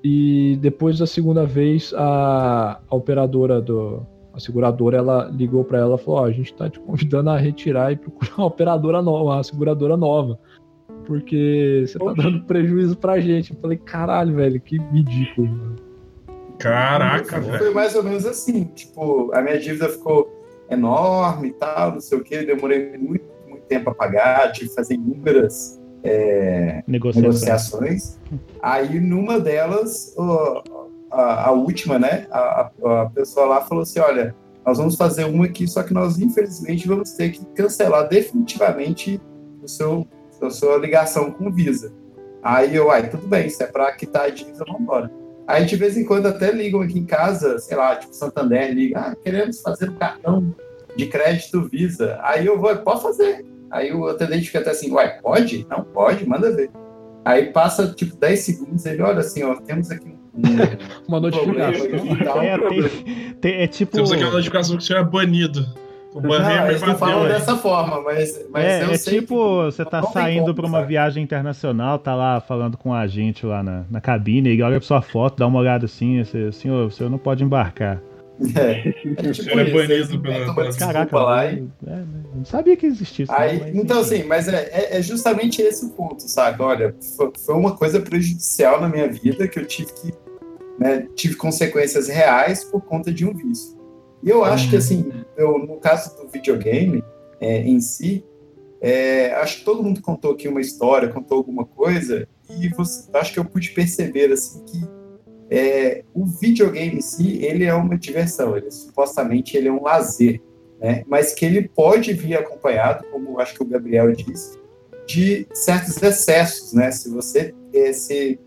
E depois da segunda vez, a, a operadora do. A seguradora, ela ligou pra ela e falou: Ó, a gente tá te convidando a retirar e procurar uma operadora nova, uma seguradora nova. Porque você tá dando prejuízo pra gente. Eu falei, caralho, velho, que ridículo. mano." Caraca, Foi velho. mais ou menos assim. Tipo, a minha dívida ficou enorme e tal, não sei o que. Demorei muito tempo a pagar, tive que fazer inúmeras é, Negociação. negociações. Aí, numa delas, o- a, a última, né? A, a, a pessoa lá falou assim: olha, nós vamos fazer uma aqui, só que nós, infelizmente, vamos ter que cancelar definitivamente o seu, a sua ligação com o Visa. Aí eu, ai, tudo bem, se é para quitar a dívida, vamos embora. Aí de vez em quando até ligam aqui em casa, sei lá, tipo Santander, liga, ah, queremos fazer um cartão de crédito Visa. Aí eu vou, pode fazer. Aí o atendente fica até assim, uai, pode? Não, pode, manda ver. Aí passa tipo 10 segundos, ele olha assim, ó, temos aqui um. Uma notificação. É, tem- tem- é tipo. Temos aqui uma notificação que o senhor é banido. O Não, Banner eles não falam dessa forma, mas, mas é, eu é sei tipo, que você tá não saindo pra uma sabe? viagem internacional, tá lá falando com a gente lá na, na cabine, ele olha pra sua foto, dá uma olhada assim, você, senhor, o senhor não pode embarcar. É, é O tipo senhor é isso, banido pela- pela- Caraca, lá e é, né, não sabia que existia isso. Aí, mas, então, assim, mas é, é- é justamente esse o ponto, sabe? Olha, fo- foi uma coisa prejudicial na minha vida que eu tive que. né, tive consequências reais por conta de um vício. E eu acho que, assim, eu, no caso do videogame é, em si, é, acho que todo mundo contou aqui uma história, contou alguma coisa, e você, acho que eu pude perceber, assim, que é, o videogame em si, ele é uma diversão, ele, supostamente ele é um lazer né? mas que ele pode vir acompanhado, como acho que o Gabriel disse, de certos excessos, né? Se você eh, se,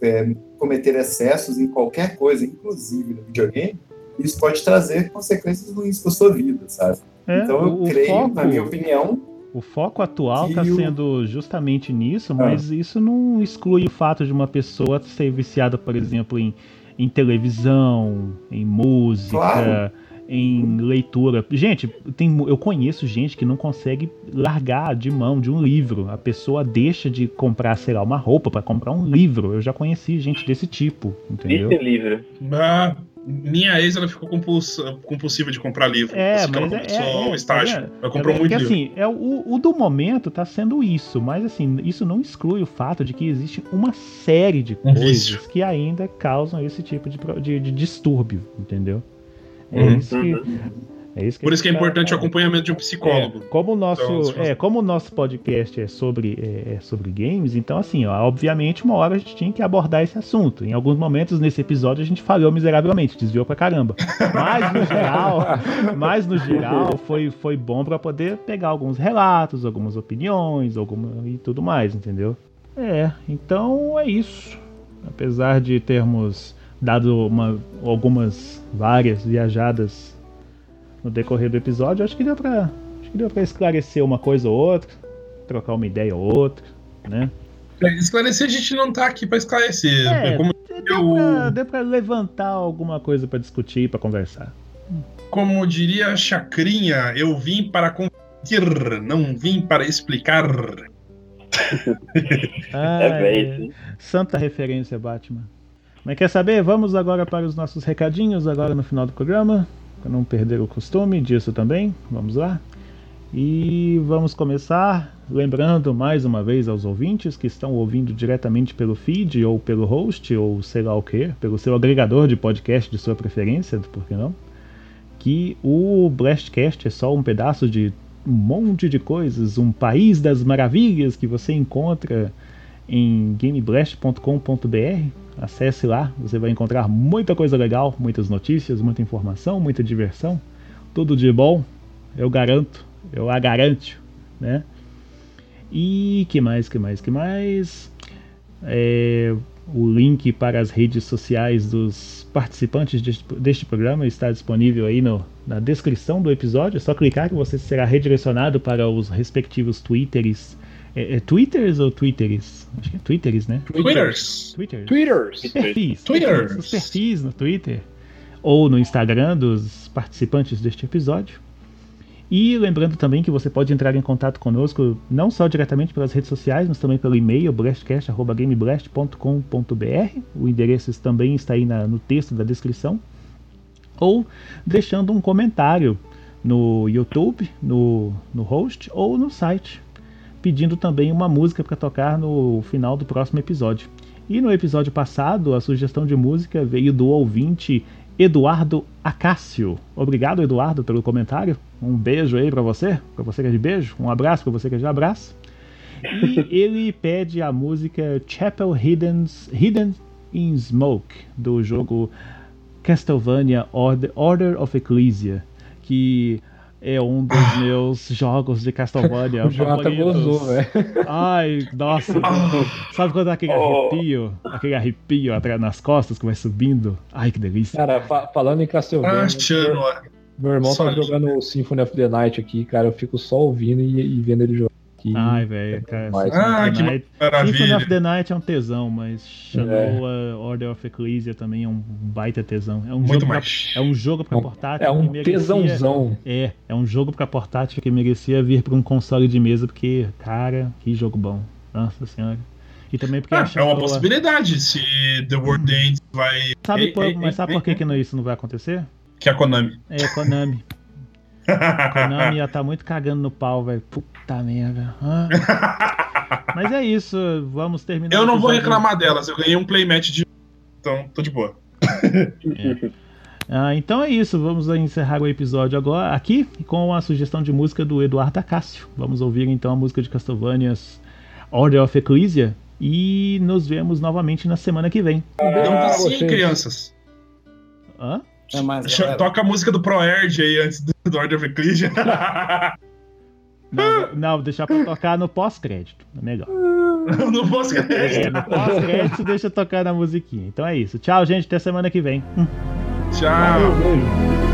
eh, cometer excessos em qualquer coisa, inclusive no videogame, isso pode trazer consequências ruins para sua vida, sabe? É, então eu creio, foco- na minha opinião, O foco atual está o- sendo justamente nisso, Ah. mas isso não exclui o fato de uma pessoa ser viciada, por exemplo, em, em televisão, em música, Claro. em leitura. Gente, tem, eu conheço gente que não consegue largar de mão de um livro. A pessoa deixa de comprar, sei lá, uma roupa para comprar um livro. Eu já conheci gente desse tipo, entendeu? Livre. Ah, minha ex, ela ficou compuls- compulsiva de comprar livro. É, assim que ela mas é- começou é- é, o estágio. tá vendo? ela comprou É, muito porque, livro. assim, é, o, o do momento tá sendo isso, mas assim, isso não exclui o fato de que existe uma série de Um coisas vício. que ainda causam esse tipo de, de, de distúrbio, entendeu? É Uhum. isso que. É isso que Por isso que é tá- importante o acompanhamento de um psicólogo. é, como o nosso, Então, é, como o nosso podcast é sobre, é, é sobre games, então assim, ó, obviamente uma hora a gente tinha que abordar esse assunto. Em alguns momentos nesse episódio a gente falhou miseravelmente, desviou pra caramba. Mas no geral, mas no geral foi, foi bom pra poder pegar alguns relatos, algumas opiniões, alguma e tudo mais, entendeu? É, então é isso. Apesar de termos dado uma, algumas várias viajadas no decorrer do episódio, acho que deu pra, acho que deu pra esclarecer uma coisa ou outra, trocar uma ideia ou outra, né? É, Esclarecer, a gente não tá aqui pra esclarecer. É, É como, Deu pra, deu pra levantar alguma coisa pra discutir, pra conversar. como diria a Chacrinha, eu vim para converter, não vim para explicar. Ah, É bem Santa referência, Batman. Mas quer saber? Vamos agora para os nossos recadinhos, agora no final do programa, para não perder o costume disso também. Vamos lá. E vamos começar lembrando mais uma vez aos ouvintes que estão ouvindo diretamente pelo feed ou pelo host ou sei lá o que, pelo seu agregador de podcast de sua preferência, por que não? Que o Blastcast é só um pedaço de um monte de coisas, um país das maravilhas que você encontra em gameblast.com.br. Acesse lá, você vai encontrar muita coisa legal, muitas notícias, muita informação, muita diversão, tudo de bom, eu garanto, eu a garanto, né? E que mais, que mais, que mais? É, o link para as redes sociais dos participantes deste, deste programa está disponível aí no, na descrição do episódio. É só clicar que você será redirecionado para os respectivos twitters. É, é twitters ou twitteres? Acho que é twitters, né? Twitters. Twitters. Twitters. Os perfis. Twitters. Os perfis no Twitter. Ou no Instagram dos participantes deste episódio. E lembrando também que você pode entrar em contato conosco não só diretamente pelas redes sociais, mas também pelo e-mail blastcast.gameblast.com.br. O endereço também está aí na- no texto da descrição. Ou deixando um comentário no YouTube, no, no host ou no site, pedindo também uma música para tocar no final do próximo episódio. E no episódio passado, a sugestão de música veio do ouvinte Eduardo Acácio. Obrigado, Eduardo, pelo comentário. Um beijo aí para você, para você que é de beijo. Um abraço para você que é de abraço. E ele pede a música Chapel Hidden's, Hidden in Smoke, do jogo Castlevania Order, Order of Ecclesia, que é um dos meus jogos de Castlevania O Jonathan gozou, velho. Ai, nossa. Sabe quando dá aquele Oh. arrepio? Aquele arrepio atrás nas costas que vai subindo? Ai, que delícia. Cara, fa- falando em Castlevania, Achando, ó. meu irmão tá Só- jogando o Symphony of the Night aqui, cara. Eu fico só ouvindo e, e vendo ele jogar aqui. Ai, velho, cara. Mas- Symphony Ah, of que the Night- Symphony of the Night é um tesão, mas Shanoa Order of Ecclesia também é um baita tesão. É um Muito jogo mais. Pra, é um jogo pra É portátil. É um que merecia- tesãozão. É, é um jogo pra portátil que merecia vir pra um console de mesa, porque, cara, que jogo bom. Nossa senhora. E também porque Ah, a é uma possibilidade se The World Ends vai. Sabe, Ei, por- ei, mas ei, sabe ei, por que, que não- isso não vai acontecer? Que é a Konami. É Konami. A Konami já tá muito cagando no pau, velho. Puta merda. Ah. Mas é isso, vamos terminar. Eu não vou reclamar delas, eu ganhei um playmat de. Então, tô de boa. Ah, então é isso, vamos encerrar o episódio agora aqui com a sugestão de música do Eduardo Acácio. Vamos ouvir então a música de Castlevanias Order of Ecclesia e nos vemos novamente na semana que vem. Dá um Ah, vocês- crianças. Hã? É mais, galera. Toca a música do ProErd aí antes do, do Order of Ecclesia. Não, não, deixar pra tocar no pós-crédito. É melhor. não posso É, no pós-crédito deixa tocar na musiquinha. Então é isso. Tchau, gente. Até semana que vem. Tchau. Beijo.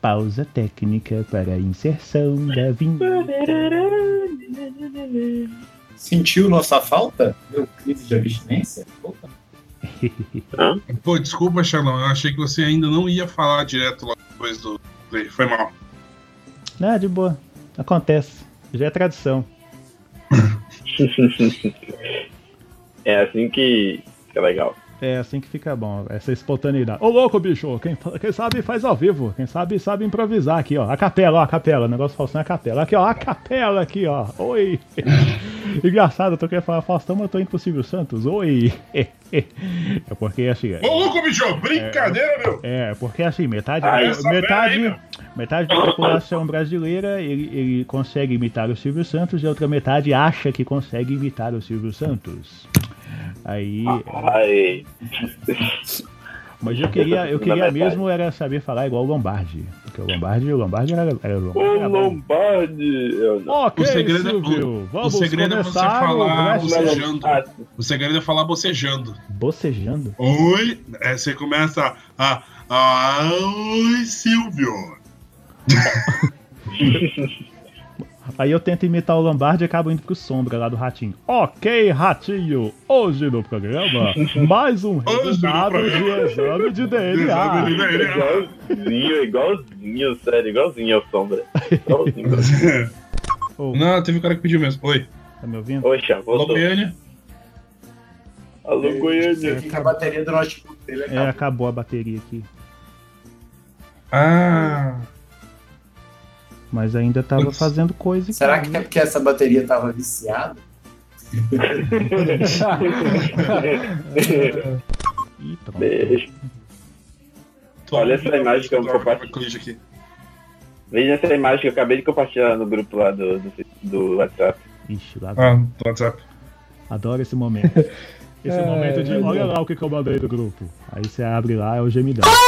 Pausa técnica para a inserção da vinheta. Sentiu nossa falta? Deu crise de abstinência? Opa. Pô, desculpa, Charlão. Eu achei que você ainda não ia falar direto lá depois do play. Foi mal. Ah, de boa. Acontece. Já é tradição. É assim que fica legal. É assim que fica bom, essa espontaneidade. Ô louco, bicho, quem, quem sabe faz ao vivo, quem sabe sabe improvisar aqui, ó. A capela, ó, a capela, o negócio Faustão é a capela. Aqui, ó, a capela aqui, ó. Oi. Engraçado, eu tô querendo falar Faustão, mas eu tô indo pro Silvio Santos. Oi. É porque assim. Ô, louco, bicho! Brincadeira, meu! É, porque assim, metade, Ah, metade, aí, metade da população brasileira ele, ele consegue imitar o Silvio Santos e a outra metade acha que consegue imitar o Silvio Santos. Aí, Ai, mas eu queria, eu queria mesmo era saber falar igual o Lombardi, porque o Lombardi, o Lombardi era, era o Lombardi o era bom. Lombardi. Ok, O segredo é- Silvio, o vamos segredo é você falar o bocejando. O segredo é falar bocejando. Bocejando? Oi! É, você começa a. a Oi, Silvio! Aí eu tento imitar o Lombardi e acabo indo pro Sombra lá do Ratinho. Ok, Ratinho, hoje no programa, mais um resultado de exame de DNA. igualzinho, igualzinho, sério, igualzinho ao Sombra. Igualzinho. Ô, Não, teve um cara que pediu mesmo. Oi. tá me ouvindo? Poxa, Alô, voltou. Goiânia? Alô, Goiânia. É que a bateria do notebook dele É, acabou. acabou a bateria aqui. Ah. Mas ainda tava fazendo coisa. Será que é porque essa bateria tava viciada? Pronto. Beijo. Olha essa imagem que eu compartilhei. aqui. Veja essa imagem que eu acabei de compartilhar no grupo lá do, do, do WhatsApp. Ixi, lá Ah, do WhatsApp. Adoro esse momento. Esse É, momento de olha é. lá o que que eu mandei do grupo. Aí você abre lá, é o gemidão.